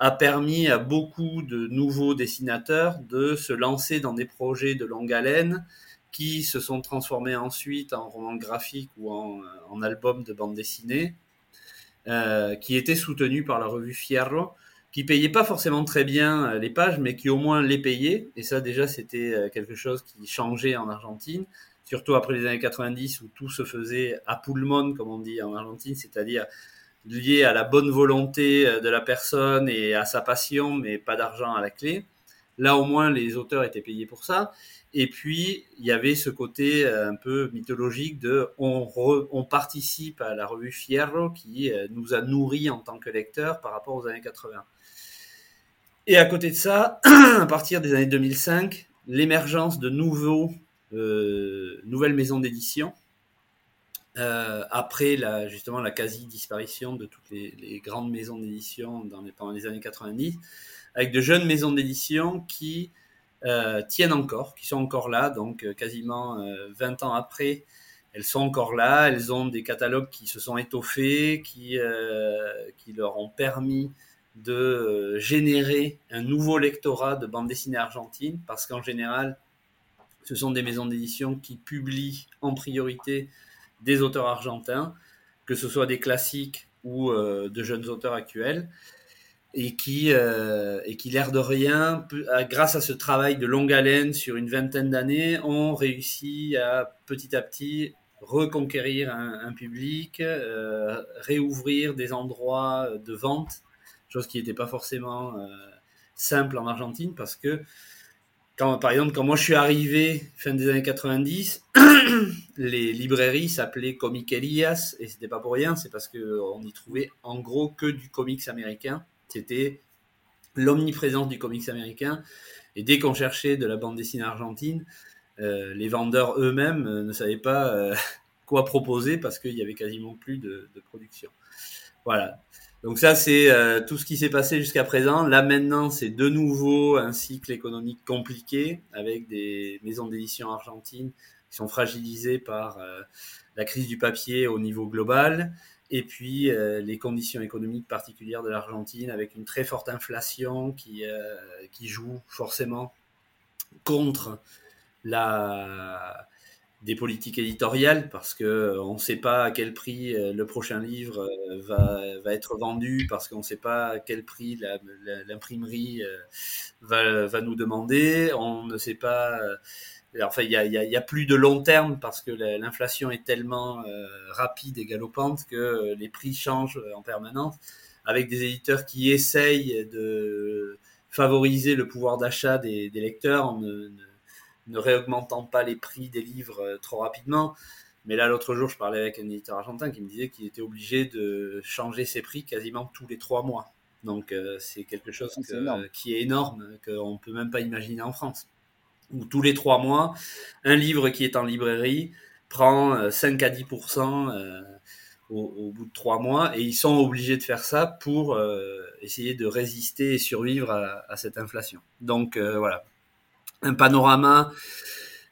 a permis à beaucoup de nouveaux dessinateurs de se lancer dans des projets de longue haleine qui se sont transformés ensuite en romans graphiques ou en, en albums de bande dessinée, euh, qui étaient soutenus par la revue Fierro, qui payait pas forcément très bien les pages, mais qui au moins les payait. Et ça déjà c'était quelque chose qui changeait en Argentine, surtout après les années 90 où tout se faisait à pulmon, comme on dit en Argentine, c'est-à-dire lié à la bonne volonté de la personne et à sa passion, mais pas d'argent à la clé. Là, au moins, les auteurs étaient payés pour ça. Et puis, il y avait ce côté un peu mythologique de on, participe à la revue Fierro qui nous a nourris en tant que lecteurs par rapport aux années 80. Et à côté de ça, à partir des années 2005, l'émergence de nouveaux, euh, nouvelles maisons d'édition après la, justement la quasi-disparition de toutes les, grandes maisons d'édition dans les, pendant les années 90, avec de jeunes maisons d'édition qui tiennent encore, qui sont encore là, donc quasiment 20 ans après, elles sont encore là, elles ont des catalogues qui se sont étoffés, qui, qui leur ont permis de euh, générer un nouveau lectorat de bande dessinée argentine, parce qu'en général, ce sont des maisons d'édition qui publient en priorité des auteurs argentins, que ce soit des classiques ou euh, de jeunes auteurs actuels, et qui, euh, et qui l'air de rien, grâce à ce travail de longue haleine sur une vingtaine d'années, ont réussi à petit à petit reconquérir un, public, réouvrir des endroits de vente chose qui n'était pas forcément euh, simple en Argentine parce que par exemple, quand moi je suis arrivé fin des années 90, les librairies s'appelaient Comiquerías et c'était pas pour rien, c'est parce qu'on y trouvait en gros que du comics américain. C'était l'omniprésence du comics américain. Et dès qu'on cherchait de la bande dessinée argentine, euh, les vendeurs eux-mêmes euh, ne savaient pas quoi proposer parce qu'il y avait quasiment plus de, de production. Voilà. Donc ça, c'est euh, tout ce qui s'est passé jusqu'à présent. Là maintenant, c'est de nouveau un cycle économique compliqué avec des maisons d'édition argentines qui sont fragilisées par euh, la crise du papier au niveau global et puis euh, les conditions économiques particulières de l'Argentine avec une très forte inflation qui, qui joue forcément contre la des politiques éditoriales parce que euh, on ne sait pas à quel prix euh, le prochain livre euh, va, va être vendu parce qu'on ne sait pas à quel prix l'imprimerie va, va nous demander. On ne sait pas enfin il y a, y a, plus de long terme parce que l'inflation est tellement rapide et galopante que les prix changent en permanence. Avec des éditeurs qui essayent de favoriser le pouvoir d'achat des, des lecteurs ne ne réaugmentant pas les prix des livres euh, trop rapidement. Mais là, l'autre jour, je parlais avec un éditeur argentin qui me disait qu'il était obligé de changer ses prix quasiment tous les trois mois. Donc, euh, c'est quelque chose qui est énorme, qu'on ne peut même pas imaginer en France. Où tous les trois mois, un livre qui est en librairie prend 5 euh, à 10% au, bout de trois mois, et ils sont obligés de faire ça pour essayer de résister et survivre à, à cette inflation. Donc, voilà, un panorama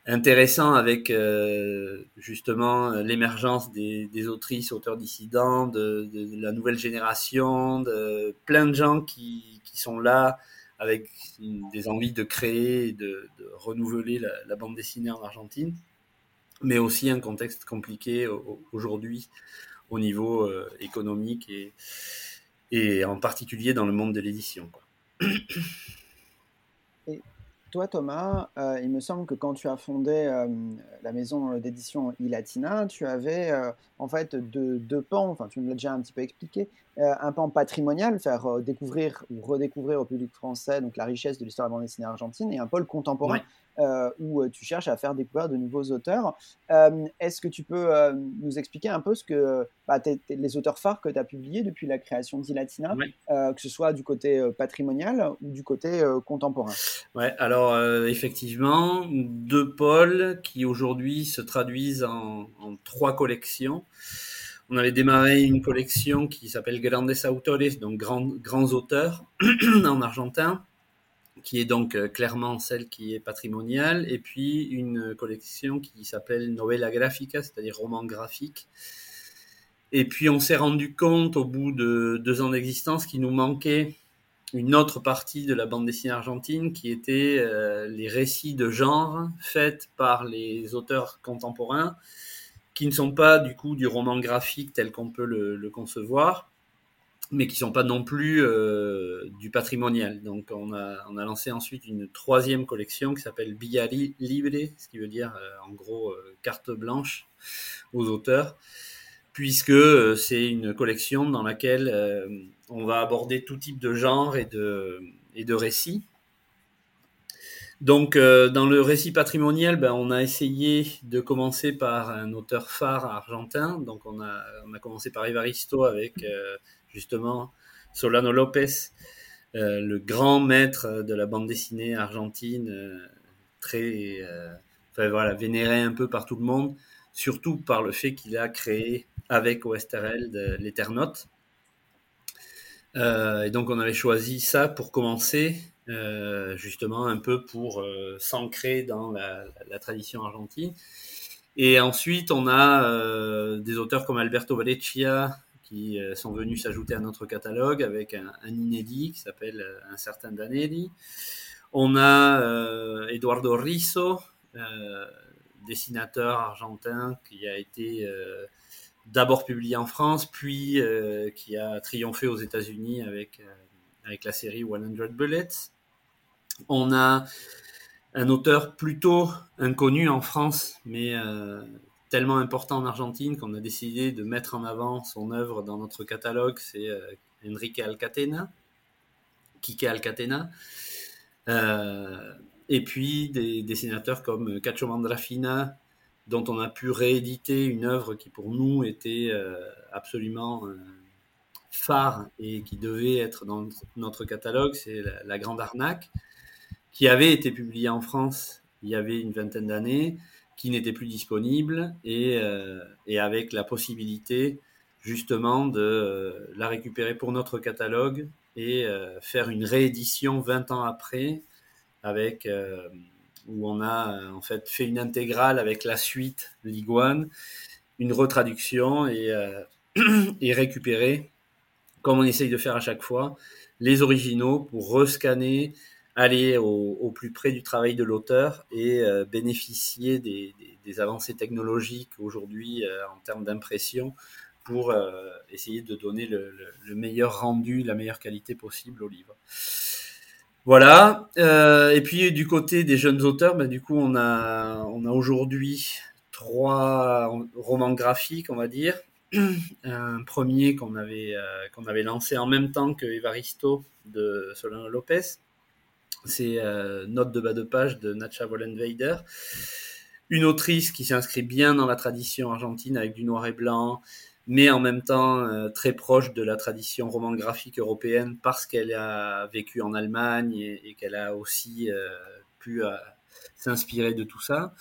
intéressant avec euh, justement l'émergence des, autrices, auteurs dissidents, de, la nouvelle génération, de plein de gens qui, sont là avec des envies de créer et de, renouveler la, bande dessinée en Argentine, mais aussi un contexte compliqué aujourd'hui au niveau euh, économique et, et en particulier dans le monde de l'édition. Toi, Thomas, euh, il me semble que quand tu as fondé euh, la maison d'édition iLatina, tu avais euh, en fait deux, deux, pans, enfin tu me l'as déjà un petit peu expliqué, un pan patrimonial, faire découvrir ou redécouvrir au public français donc la richesse de l'histoire de la bande dessinée argentine, et un pôle contemporain. Euh, où euh, tu cherches à faire découvrir de nouveaux auteurs. Euh, est-ce que tu peux nous expliquer un peu ce que bah, les auteurs phares que tu as publiés depuis la création d'Ilatina, que ce soit du côté patrimonial ou du côté contemporain? Ouais, alors effectivement, deux pôles qui aujourd'hui se traduisent en, en trois collections. On avait démarré une collection qui s'appelle Grandes Autores, donc grands, auteurs en argentin, qui est donc euh, clairement celle qui est patrimoniale, et puis une collection qui s'appelle Novella Grafica, c'est-à-dire roman graphique. Et puis on s'est rendu compte au bout de deux ans d'existence qu'il nous manquait une autre partie de la bande dessinée argentine qui était euh, les récits de genre faits par les auteurs contemporains qui ne sont pas du coup du roman graphique tel qu'on peut le concevoir, mais qui sont pas non plus euh, du patrimonial. Donc on a, lancé ensuite une troisième collection qui s'appelle Biali Libre, ce qui veut dire euh, en gros euh, carte blanche aux auteurs, puisque c'est une collection dans laquelle on va aborder tout type de genre et de, et de récits. Donc, dans le récit patrimonial, ben, on a essayé de commencer par un auteur phare argentin. Donc, on a, commencé par Evaristo avec justement Solano Lopez, euh, le grand maître de la bande dessinée argentine, euh, très, euh, voilà, vénéré un peu par tout le monde, surtout par le fait qu'il a créé avec OSTRL l'Ethernote. Euh, et donc on avait choisi ça pour commencer, euh, justement un peu pour euh, s'ancrer dans la, tradition argentine. Et ensuite on a des auteurs comme Alberto Valecchia qui sont venus s'ajouter à notre catalogue avec un, inédit qui s'appelle Un certain Danelli. On a Eduardo Risso, dessinateur argentin qui a été d'abord publié en France, puis euh, qui a triomphé aux États-Unis avec, euh, avec la série 100 Bullets. On a un auteur plutôt inconnu en France, mais euh, tellement important en Argentine qu'on a décidé de mettre en avant son œuvre dans notre catalogue, c'est Enrique Alcatena, Kike Alcatena. et puis des dessinateurs comme Cacho Mandrafina, dont on a pu rééditer une œuvre qui pour nous était euh, absolument euh, phare et qui devait être dans notre catalogue, c'est la, Grande Arnaque, qui avait été publiée en France il y avait une vingtaine d'années, qui n'était plus disponible et, euh, et, avec la possibilité justement de la récupérer pour notre catalogue et faire une réédition 20 ans après avec où on a euh, en fait fait une intégrale avec la suite Liguane, une retraduction et, euh, et récupérer, comme on essaye de faire à chaque fois, les originaux pour rescanner, aller au, plus près du travail de l'auteur et euh, bénéficier des, avancées technologiques aujourd'hui en termes d'impression pour essayer de donner le, meilleur rendu, la meilleure qualité possible au livre. Voilà. Euh, et puis du côté des jeunes auteurs, ben, du coup, on a, on a aujourd'hui trois romans graphiques, on va dire. Un premier qu'on avait, euh, qu'on avait lancé en même temps que Evaristo de Solano Lopez. C'est euh, Note de bas de page de Nacha Wollenweider. Une autrice qui s'inscrit bien dans la tradition argentine avec du noir et blanc, mais en même temps euh, très proche de la tradition roman graphique européenne parce qu'elle a vécu en Allemagne et, qu'elle a aussi euh, pu euh, s'inspirer de tout ça.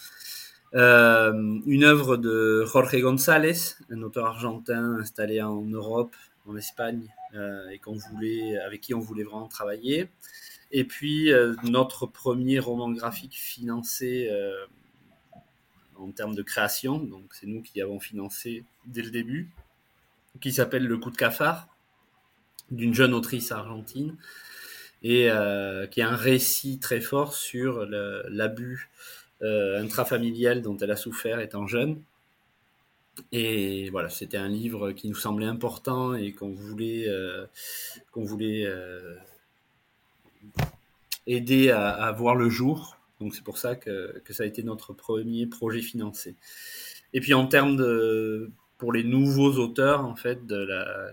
une œuvre de Jorge González, un auteur argentin installé en Europe, en Espagne, et qu'on voulait, avec qui on voulait vraiment travailler. Et puis notre premier roman graphique financé en termes de création, donc c'est nous qui avons financé dès le début, qui s'appelle Le coup de cafard, d'une jeune autrice argentine, et euh, qui a un récit très fort sur l'abus euh, intrafamilial dont elle a souffert étant jeune. Et voilà, c'était un livre qui nous semblait important et qu'on voulait, euh, qu'on voulait aider à, à, voir le jour. Donc c'est pour ça que, ça a été notre premier projet financé. Et puis en termes de pour les nouveaux auteurs en fait de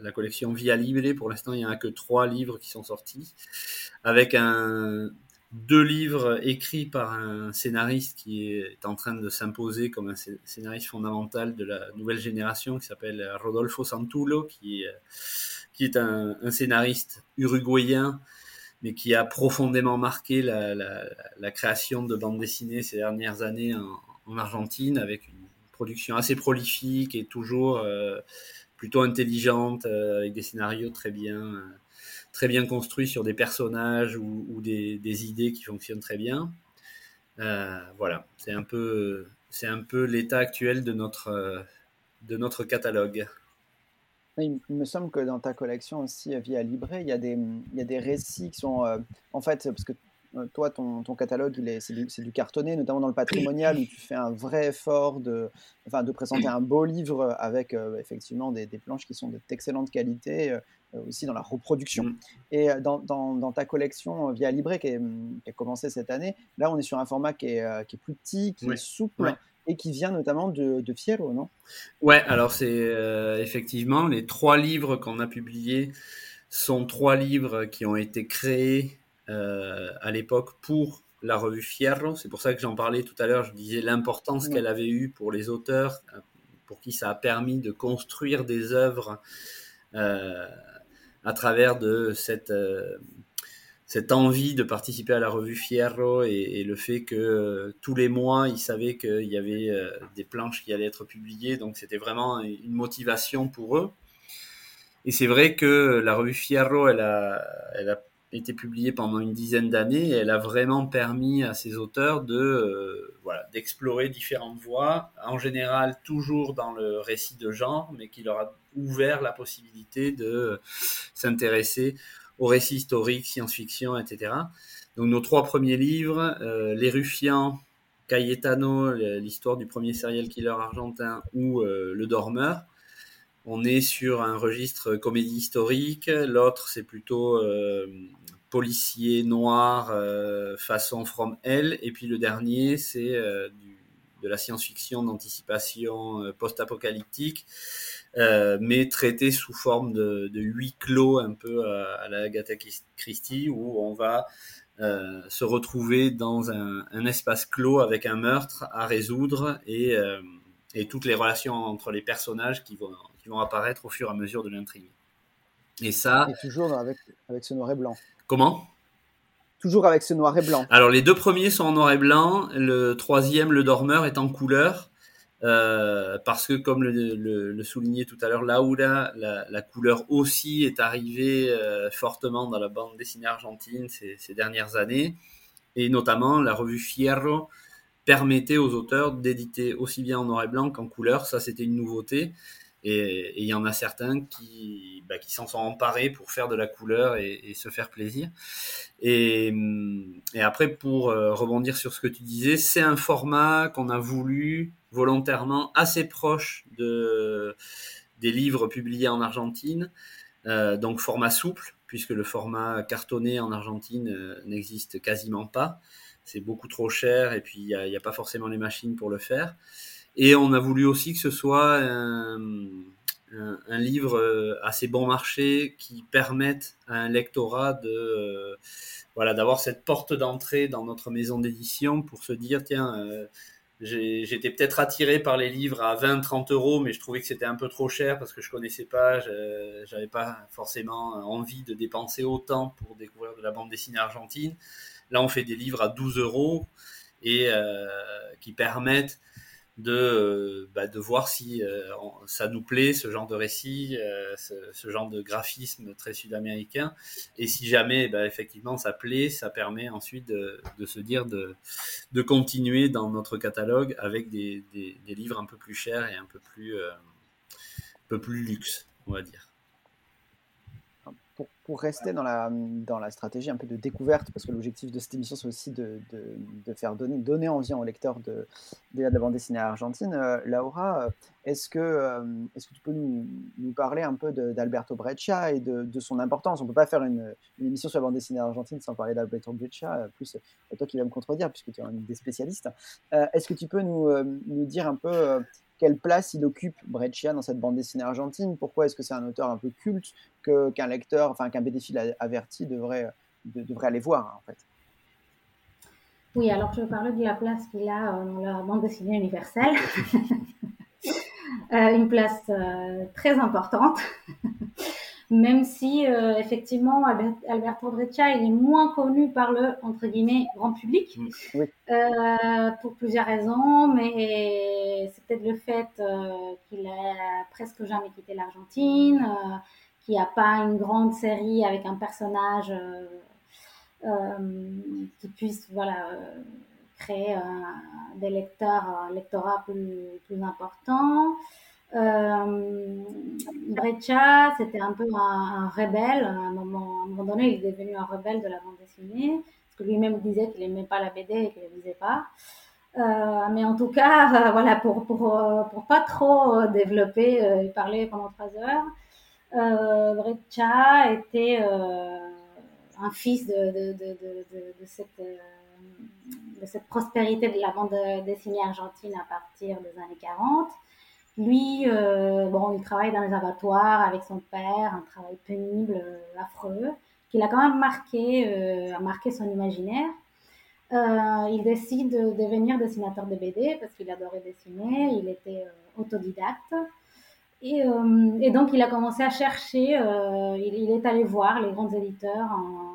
la, collection Via Libre. Pour l'instant, il n'y en a que trois livres qui sont sortis, avec deux livres écrits par un scénariste qui est en train de s'imposer comme un scénariste fondamental de la nouvelle génération, qui s'appelle Rodolfo Santulo, qui est un, scénariste uruguayen, mais qui a profondément marqué la, création de bandes dessinées ces dernières années en, en Argentine, avec une production assez prolifique et toujours euh, plutôt intelligente, euh, avec des scénarios très bien, euh, très bien construits sur des personnages ou, des, idées qui fonctionnent très bien. voilà, c'est un peu, c'est un peu l'état actuel de notre, de notre catalogue. Il me semble que dans ta collection aussi, via Libré, il y a des, il y a des récits qui sont, en fait, parce que euh, toi, ton, catalogue, c'est du, du, cartonné, notamment dans le patrimonial, où tu fais un vrai effort de, enfin, de présenter un beau livre avec euh, effectivement des, planches qui sont d'excellente qualité, euh, aussi dans la reproduction. Mm. Et dans, ta collection via Libre, qui, a commencé cette année, là, on est sur un format qui est, qui est plus petit, qui est souple. Et qui vient notamment de, de Fierro, non? Ouais, alors c'est effectivement les trois livres qu'on a publiés sont trois livres qui ont été créés euh, à l'époque pour la revue Fierro. C'est pour ça que j'en parlais tout à l'heure. Je disais l'importance qu'elle avait eue pour les auteurs, euh, pour qui ça a permis de construire des œuvres euh, à travers de cette, cette envie de participer à la revue Fierro et, le fait que euh, tous les mois, ils savaient qu'il y avait euh, des planches qui allaient être publiées. Donc c'était vraiment une motivation pour eux. Et c'est vrai que la revue Fierro, elle a, été publiée pendant une dizaine d'années et elle a vraiment permis à ses auteurs de euh, voilà d'explorer différentes voies, en général toujours dans le récit de genre, mais qui leur a ouvert la possibilité de s'intéresser au récit historique, science-fiction, etc. Donc nos trois premiers livres, euh, Les Ruffians, Cayetano, l'histoire du premier serial killer argentin, ou euh, Le Dormeur. On est sur un registre comédie historique. L'autre, c'est plutôt euh, policier noir façon From Hell. Et puis le dernier, c'est de la science-fiction d'anticipation post-apocalyptique euh, mais traité sous forme de, de huis clos un peu à, la Agatha Christie, où on va euh, se retrouver dans un, un, espace clos avec un meurtre à résoudre et, euh, et, toutes les relations entre les personnages qui vont, qui vont apparaître au fur et à mesure de l'intrigue. Et ça. Et toujours avec, avec ce noir et blanc. Comment? Toujours avec ce noir et blanc. Alors les deux premiers sont en noir et blanc, le troisième, le dormeur, est en couleur. Euh, parce que comme le, soulignait tout à l'heure Laura, la, la, couleur aussi est arrivée euh, fortement dans la bande dessinée argentine ces, ces, dernières années, et notamment la revue Fierro permettait aux auteurs d'éditer aussi bien en noir et blanc qu'en couleur, ça c'était une nouveauté, et il y en a certains qui, bah, qui s'en sont emparés pour faire de la couleur et, se faire plaisir. Et, après, pour euh, rebondir sur ce que tu disais, c'est un format qu'on a voulu volontairement assez proche de, des livres publiés en Argentine, euh, donc format souple, puisque le format cartonné en Argentine euh, n'existe quasiment pas. C'est beaucoup trop cher et puis il n'y a, pas forcément les machines pour le faire. Et on a voulu aussi que ce soit un, livre euh, assez bon marché qui permette à un lectorat de voilà d'avoir cette porte d'entrée dans notre maison d'édition pour se dire tiens J'étais peut-être attiré par les livres à 20-30 euros, mais je trouvais que c'était un peu trop cher parce que je connaissais pas, j'avais pas forcément envie de dépenser autant pour découvrir de la bande dessinée argentine. Là, on fait des livres à 12 euros et euh, qui permettent de, euh, bah, de voir si euh, ça nous plaît, ce genre de récit, euh, ce, genre de graphisme très sud-américain. Et si jamais, bah, effectivement, ça plaît, ça permet ensuite de, de se dire de, de, continuer dans notre catalogue avec des, des, des, livres un peu plus chers et un peu plus, un peu plus luxe, on va dire pour, rester dans la, dans la stratégie un peu de découverte, parce que l'objectif de cette émission, c'est aussi de, de, de, faire donner, donner envie aux lecteurs de, de, la bande dessinée argentine. Euh, Laura, euh, est-ce que, euh, est-ce que tu peux nous, nous parler un peu d'Alberto Breccia et de, son importance? On ne peut pas faire une, une, émission sur la bande dessinée argentine sans parler d'Alberto Breccia, plus toi qui vas me contredire, puisque tu es un des spécialistes. est-ce que tu peux nous, nous dire un peu quelle place il occupe Breccia dans cette bande dessinée argentine? Pourquoi est-ce que c'est un auteur un peu culte que, qu'un lecteur, enfin qu'un bénéfice averti devrait, devrait aller voir en fait? Oui, alors je parlais de la place qu'il a euh, dans la bande dessinée universelle? Euh, une place euh, très importante même si euh, effectivement Alberto Breccia il est moins connu par le entre guillemets grand public euh, pour plusieurs raisons, mais c'est peut-être le fait euh, qu'il a presque jamais quitté l'Argentine, qu'il n'y a pas une grande série avec un personnage qui puisse voilà créer des lecteurs, un lectorat plus, plus important. Euh, Breccia, c'était un peu un, rebelle. À un, moment, donné, il est devenu un rebelle de la bande dessinée, parce que lui-même disait qu'il n'aimait pas la BD et qu'il ne lisait pas. Euh, mais en tout cas, euh, voilà, pour, pour, euh, pour pas trop développer et parler pendant trois heures, Breccia était un fils de, de, de, de cette, de cette prospérité de la bande dessinée argentine à partir des années 40. Lui, euh, bon, il travaille dans les abattoirs avec son père, un travail pénible, euh, affreux, qui l'a quand même marqué, euh, a marqué son imaginaire. Il décide de devenir dessinateur de BD parce qu'il adorait dessiner, il était autodidacte. Et, donc, il a commencé à chercher, il, est allé voir les grands éditeurs en,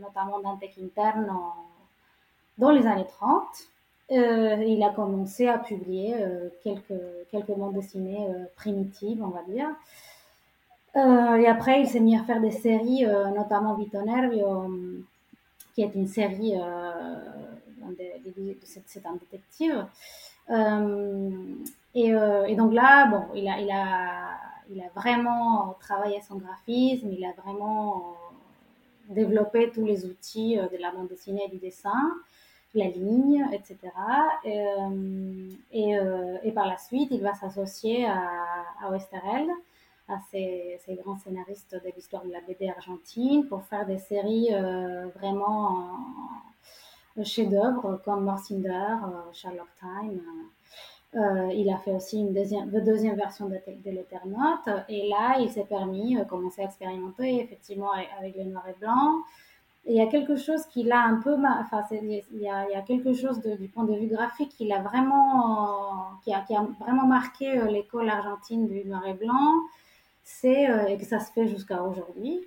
notamment dans Tech Interne dans les années 30. Il a commencé à publier quelques, quelques bandes dessinées primitives, on va dire. et après, il s'est mis à faire des séries, notamment Vito Nervio, qui est une série, c'est un détective. Et, et, donc là, bon, il a, il a il a vraiment travaillé son graphisme, il a vraiment euh, développé tous les outils euh, de la bande dessinée et du dessin, la ligne, etc. Et, euh, et, par la suite, il va s'associer à, à Westerel, à ces, ces, grands scénaristes de l'histoire de la BD argentine, pour faire des séries vraiment chefs-d'œuvre comme Morsinder, Sherlock Time. Euh, il a fait aussi une deuxième, deuxième version de, de l'Eternote. Et là, il s'est permis de euh, commencer à expérimenter effectivement avec le noir et blanc. Il y a quelque chose qui l'a un peu, enfin, il y, a, il y a quelque chose du point de vue graphique qui l'a vraiment, qui a, vraiment marqué euh, l'école argentine du noir et blanc. C'est et que ça se fait jusqu'à aujourd'hui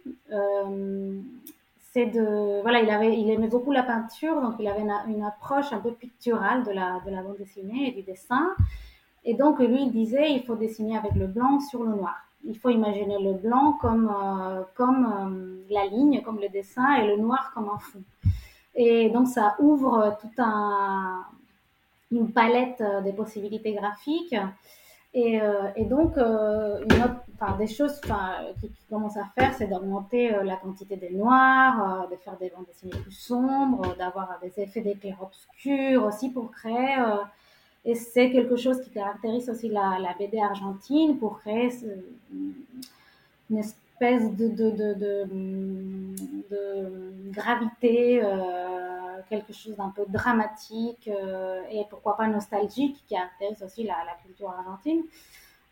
c'est de voilà il avait il aimait beaucoup la peinture donc il avait une, approche un peu picturale de la de la bande dessinée et du dessin et donc lui il disait il faut dessiner avec le blanc sur le noir il faut imaginer le blanc comme euh, comme euh, la ligne comme le dessin et le noir comme un fond et donc ça ouvre tout un une palette euh, des possibilités graphiques et, donc, euh, des choses qui, commencent à faire, c'est d'augmenter la quantité des noirs, de faire des bandes dessinées plus sombres, d'avoir des effets d'éclair obscur aussi pour créer. Et c'est quelque chose qui caractérise aussi la, BD argentine pour créer une espèce de, gravité quelque chose d'un peu dramatique euh, et pourquoi pas nostalgique qui caractérise aussi la, culture argentine.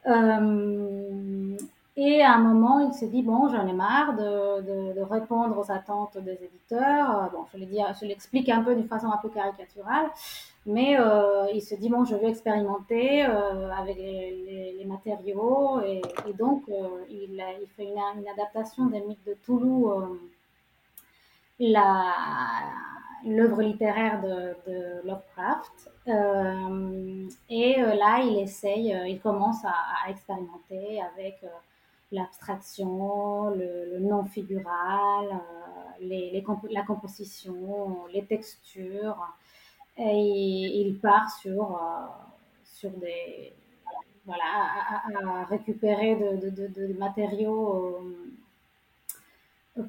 Euh, et à un moment, il s'est dit, bon, j'en ai marre de, de, répondre aux attentes des éditeurs. Euh, bon, je l'explique un peu d'une façon un peu caricaturale, mais euh, il se dit, bon, je vais expérimenter euh, avec les, matériaux. Et, donc, euh, il, fait une, adaptation des mythes de Toulouse. l'œuvre littéraire de, Lovecraft. Et là, il essaye, il commence à, expérimenter avec l'abstraction, le, le, non figural, les, les comp la composition, les textures. Et il, part sur, sur des. Voilà, à, récupérer de, matériaux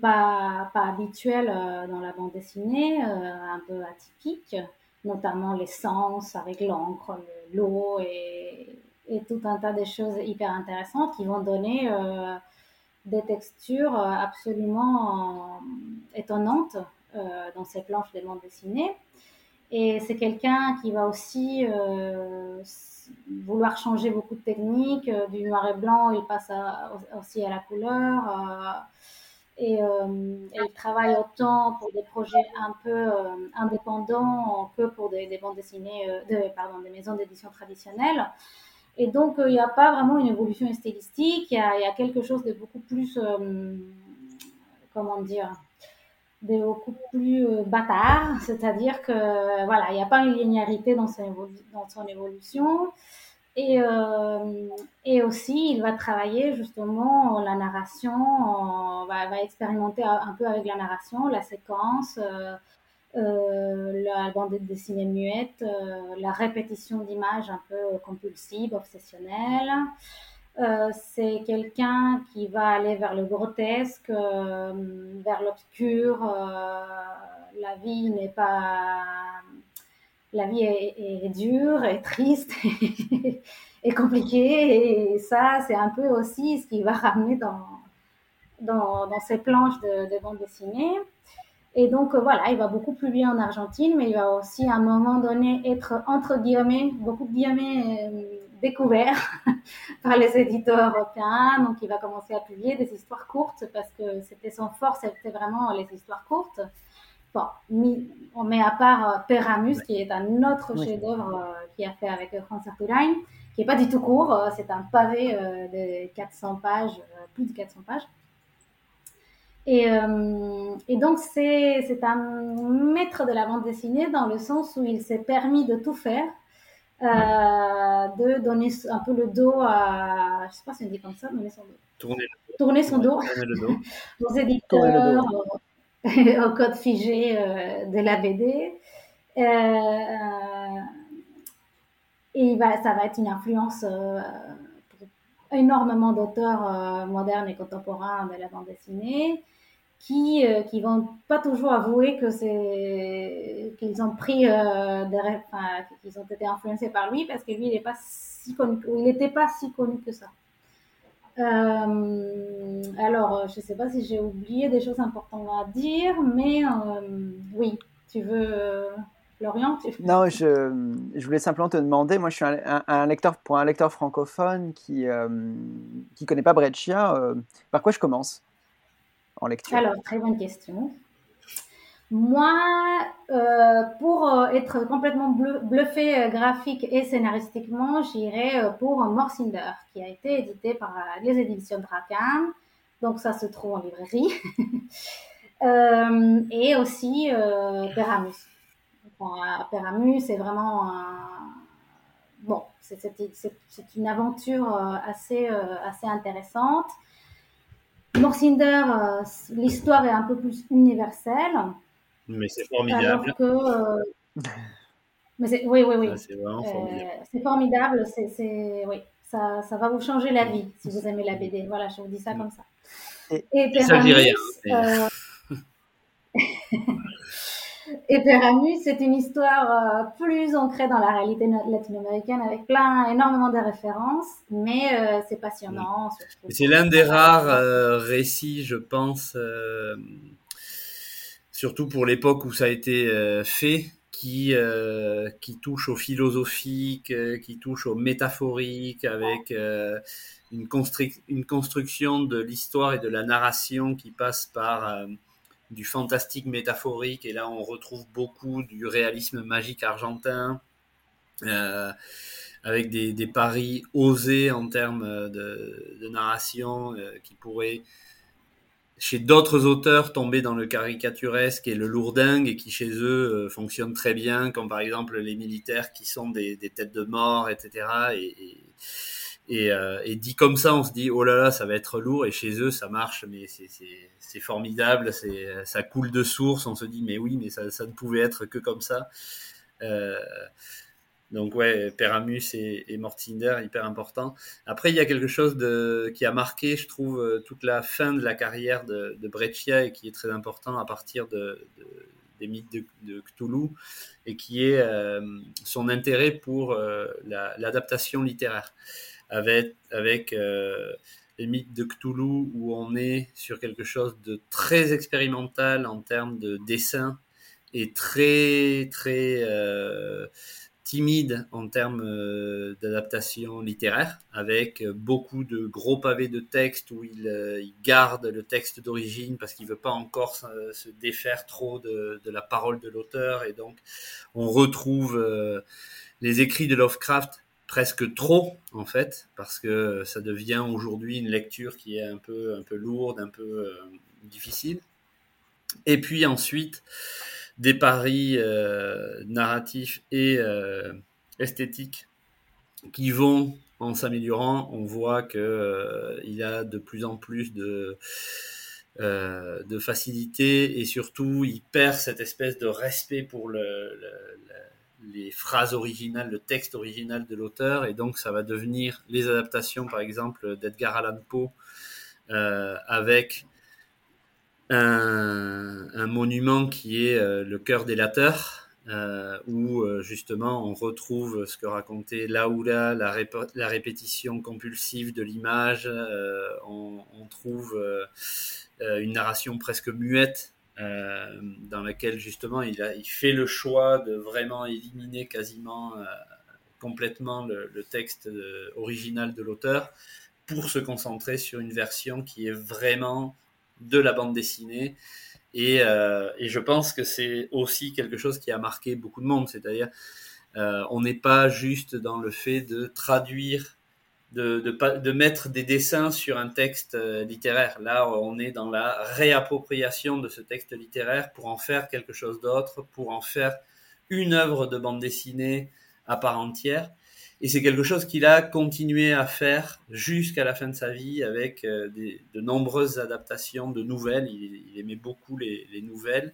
pas, pas habituel euh, dans la bande dessinée, euh, un peu atypique, notamment l'essence avec l'encre, l'eau et, et, tout un tas de choses hyper intéressantes qui vont donner euh, des textures absolument étonnantes dans ces planches de bande dessinée. Et c'est quelqu'un qui va aussi euh, vouloir changer beaucoup de techniques. Du noir et blanc, il passe aussi à la couleur. Euh, et, euh, il travaille autant pour des projets un peu euh, indépendants que pour des, des bandes dessinées, euh, de, pardon, des maisons d'édition traditionnelles. Et donc, il n'y a pas vraiment une évolution stylistique, il y a, quelque chose de beaucoup plus, comment dire, beaucoup plus bâtard, c'est-à-dire que voilà, il n'y a pas une linéarité dans son, évolution. Et, euh, et aussi, il va travailler justement la narration, on va, expérimenter un peu avec la narration, la séquence, euh, euh, la bande dessinée muette, euh, la répétition d'images un peu compulsive, obsessionnelle. Euh, c'est quelqu'un qui va aller vers le grotesque, euh, vers l'obscur. la vie n'est pas la vie est, est, dure, et triste et, compliquée. Et ça, c'est un peu aussi ce qui va ramener dans, dans, ces planches de, de bande dessinée. Et donc, euh, voilà, il va beaucoup plus bien en Argentine, mais il va aussi à un moment donné être, entre guillemets, beaucoup de guillemets, euh, découvert par les éditeurs européens. Donc, il va commencer à publier des histoires courtes parce que c'était son fort, c'était vraiment les histoires courtes. Bon, on met à part euh, Peramus, qui est un autre oui. chef-d'œuvre euh, qui a fait avec euh, Franz Arturain, qui est pas du tout court, euh, c'est un pavé euh, de 400 pages, plus de 400 pages. Et, Et donc, c'est un maître de la bande dessinée dans le sens où il s'est permis de tout faire, euh, de donner un peu le dos à, je sais pas si on dit comme ça, donner son dos. Tourner, Tourner son dos, le dos. aux éditeurs, au, au code figé euh, de la BD. Euh, et va, ça va être une influence euh, pour énormément d'auteurs euh, modernes et contemporains de la bande dessinée qui euh, qui vont pas toujours avouer que c'est qu'ils ont pris euh, qu'ils ont été influencés par lui parce que lui il n'est pas si connu il n'était pas si connu que ça. Euh, alors je sais pas si j'ai oublié des choses importantes à dire mais euh, oui tu veux euh, Florian tu... Non, je, je voulais simplement te demander, moi je suis un, lecteur, pour un lecteur francophone qui ne connaît pas Breccia, euh, par quoi je commence? Alors, très bonne question. Moi, euh, pour euh, être complètement bluffé euh, graphique et scénaristiquement, j'irais euh, pour Morcinder, qui a été édité par les éditions Dracan. Donc, ça se trouve en librairie. Et aussi Peramus. Bon, Peramus, c'est vraiment un... Bon, c'est- une aventure assez, assez intéressante. Morcinder, euh, l'histoire est un peu plus universelle, Mais c'est alors formidable. que... euh, mais c'est- oui, oui, oui. Ça, c'est vraiment Euh, formidable. c'est formidable, c'est, c'est- oui, ça, ça va vous changer la vie si vous aimez la BD. Voilà, je vous dis ça comme ça. Et- Et Ça, je dis rien, euh, Et Peramus, c'est une histoire euh, plus ancrée dans la réalité no- latino-américaine avec plein, énormément de références, mais euh, c'est passionnant. C'est l'un des rares euh, récits, je pense, surtout pour l'époque où ça a été fait, qui, qui touche au philosophique, qui touche au métaphorique, avec une, construc- une construction de l'histoire et de la narration qui passe par du fantastique métaphorique, et là on retrouve beaucoup du réalisme magique argentin. Euh, avec des, paris osés en termes de, narration euh, qui pourraient, chez d'autres auteurs, tomber dans le caricaturesque et le lourdingue et qui chez eux euh, fonctionnent très bien, comme par exemple les militaires qui sont des, têtes de mort, etc. Et, et, et, euh, et dit comme ça, on se dit oh là là, ça va être lourd, et chez eux ça marche, mais c'est- formidable, c'est ça coule de source, on se dit mais oui, mais ça, ça ne pouvait être que comme ça. Euh, donc ouais, Peramus et, et Mortinder, hyper important. Après, il y a quelque chose de, qui a marqué, je trouve, euh, toute la fin de la carrière de, de Breccia et qui est très important à partir de, de- des mythes de, de Cthulhu et qui est euh, son intérêt pour euh, la- l'adaptation littéraire. Avec, euh, les mythes de Cthulhu où on est sur quelque chose de très expérimental en termes de dessin et très, très... euh, timide en termes euh, d'adaptation littéraire, avec beaucoup de gros pavés de texte où il, garde le texte d'origine parce qu'il veut pas encore se, défaire trop de, la parole de l'auteur, et donc on retrouve les écrits de Lovecraft presque trop en fait, parce que ça devient aujourd'hui une lecture qui est un peu, un peu lourde, un peu euh, difficile. Et puis ensuite, des paris euh, narratifs et euh, esthétiques qui vont en s'améliorant. On voit que il a de plus en plus de de facilité et surtout il perd cette espèce de respect pour le- les phrases originales, le texte original de l'auteur et donc ça va devenir les adaptations par exemple d'Edgar Allan Poe euh, avec un, monument qui est euh, le cœur délateur, euh, où euh, justement on retrouve ce que racontait Laoula, la, rép- la répétition compulsive de l'image, on, trouve une narration presque muette. Euh, dans laquelle justement il, fait le choix de vraiment éliminer quasiment euh, complètement le, texte euh, original de l'auteur pour se concentrer sur une version qui est vraiment de la bande dessinée. Et, et je pense que c'est aussi quelque chose qui a marqué beaucoup de monde. C'est-à-dire, euh, on n'est pas juste dans le fait de traduire de, de, de, mettre des dessins sur un texte euh, littéraire. Là, on est dans la réappropriation de ce texte littéraire pour en faire quelque chose d'autre, pour en faire une œuvre de bande dessinée à part entière. Et c'est quelque chose qu'il a continué à faire jusqu'à la fin de sa vie avec euh, de nombreuses adaptations de nouvelles. Il, aimait beaucoup les nouvelles.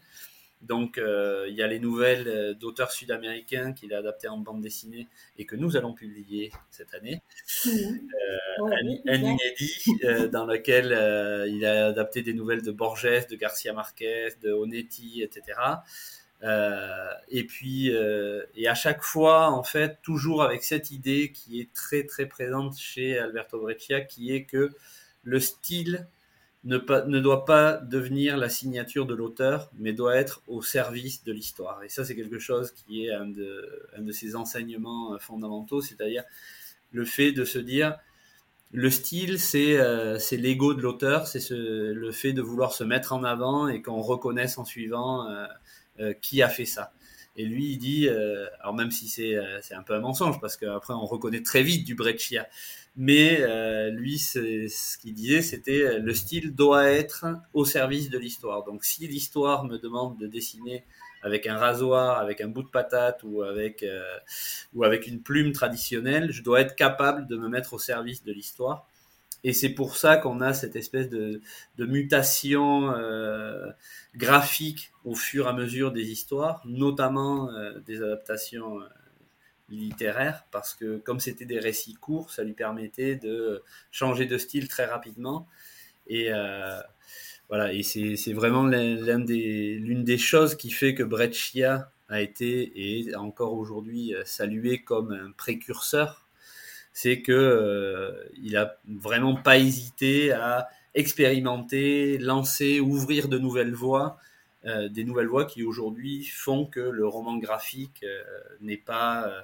Donc, euh, il y a les nouvelles euh, d'auteurs sud-américains qu'il a adaptées en bande dessinée et que nous allons publier cette année. Mmh. Euh, un, un, inédit euh, dans lequel il a adapté des nouvelles de Borges, de Garcia Marquez, de Onetti, etc. et puis, et à chaque fois, en fait, toujours avec cette idée qui est très très présente chez Alberto Breccia, qui est que le style ne, pas, ne doit pas devenir la signature de l'auteur, mais doit être au service de l'histoire. Et ça, c'est quelque chose qui est un de, un de ses enseignements euh, fondamentaux, c'est-à-dire le fait de se dire, le style, c'est euh, l'ego de l'auteur, c'est le fait de vouloir se mettre en avant et qu'on reconnaisse en suivant euh, euh, qui a fait ça. Et lui, il dit, euh, alors même si c'est un peu un mensonge, parce qu'après on reconnaît très vite du Breccia, mais euh, lui, ce qu'il disait, c'était euh, le style doit être au service de l'histoire. Donc si l'histoire me demande de dessiner avec un rasoir, avec un bout de patate ou avec, euh, ou avec une plume traditionnelle, je dois être capable de me mettre au service de l'histoire. Et c'est pour ça qu'on a cette espèce de, de mutation euh, graphique au fur et à mesure des histoires, notamment euh, des adaptations littéraire parce que comme c'était des récits courts, ça lui permettait de changer de style très rapidement. Et euh, voilà, et c'est vraiment l'une des, choses qui fait que Breccia a été et encore aujourd'hui euh, salué comme un précurseur, c'est que euh, il a vraiment pas hésité à expérimenter, lancer, ouvrir de nouvelles voies euh, des nouvelles voies qui aujourd'hui font que le roman graphique euh, n'est pas euh,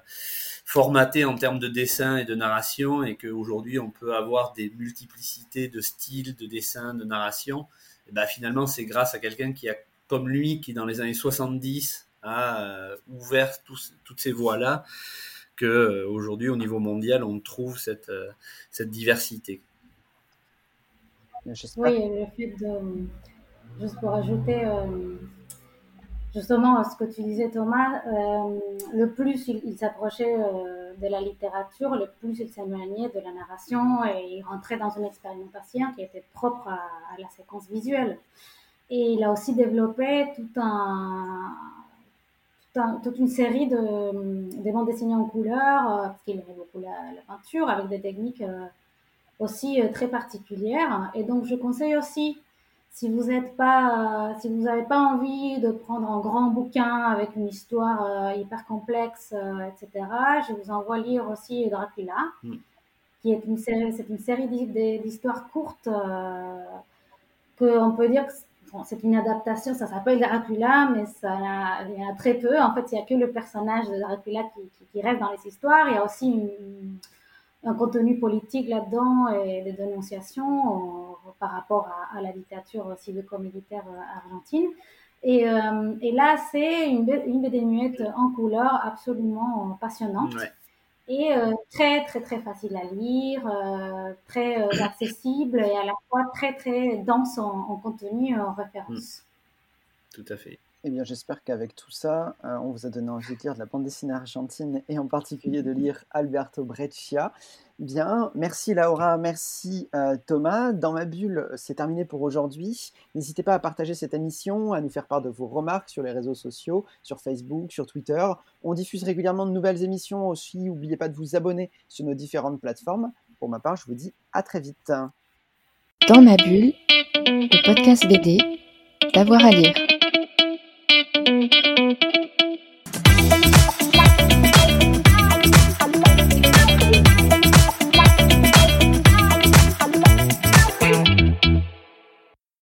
formaté en termes de dessin et de narration et qu'aujourd'hui on peut avoir des multiplicités de styles, de dessin, de narration. Et ben, finalement, c'est grâce à quelqu'un qui a, comme lui, qui dans les années 70 a ouvert toutes ces voies-là, que aujourd'hui au niveau mondial on trouve cette, cette diversité. Oui, le fait de juste pour ajouter euh, justement à ce que tu disais Thomas, euh, le plus il, s'approchait euh, de la littérature, le plus il s'éloignait de la narration et il rentrait dans une expérimentation qui était propre à, la séquence visuelle. Et il a aussi développé toute une série de, de bandes dessinées en couleur, parce qu'il aimait beaucoup la, peinture, avec des techniques aussi très particulières. Et donc je conseille aussi si vous êtes pas, si vous n'avez pas envie de prendre un grand bouquin avec une histoire euh, hyper complexe, euh, etc., je vous envoie lire aussi Dracula, mm. qui est une série, c'est une série d'histoires courtes euh, que on peut dire que bon, c'est une adaptation. Ça s'appelle Dracula, mais ça, il y en a très peu. En fait, il n'y a que le personnage de Dracula qui, qui, qui, reste dans les histoires. Il y a aussi une, un contenu politique là-dedans et des dénonciations par rapport à, à la dictature civico-militaire euh, argentine. Et, euh, et là, c'est une, une BD muette en couleur absolument passionnante. Ouais. Et euh, très, très, très facile à lire, euh, très euh, accessible et à la fois très, très dense en, en contenu, en référence. Mmh. Tout à fait. Eh bien, j'espère qu'avec tout ça, euh, on vous a donné envie de lire de la bande dessinée argentine et en particulier de lire Alberto Breccia. Bien, merci Laura, merci euh, Thomas. Dans ma bulle, c'est terminé pour aujourd'hui. N'hésitez pas à partager cette émission, à nous faire part de vos remarques sur les réseaux sociaux, sur Facebook, sur Twitter. On diffuse régulièrement de nouvelles émissions aussi. N'oubliez pas de vous abonner sur nos différentes plateformes. Pour ma part, je vous dis à très vite. Dans ma bulle, le podcast BD, d'avoir à lire. Thank you.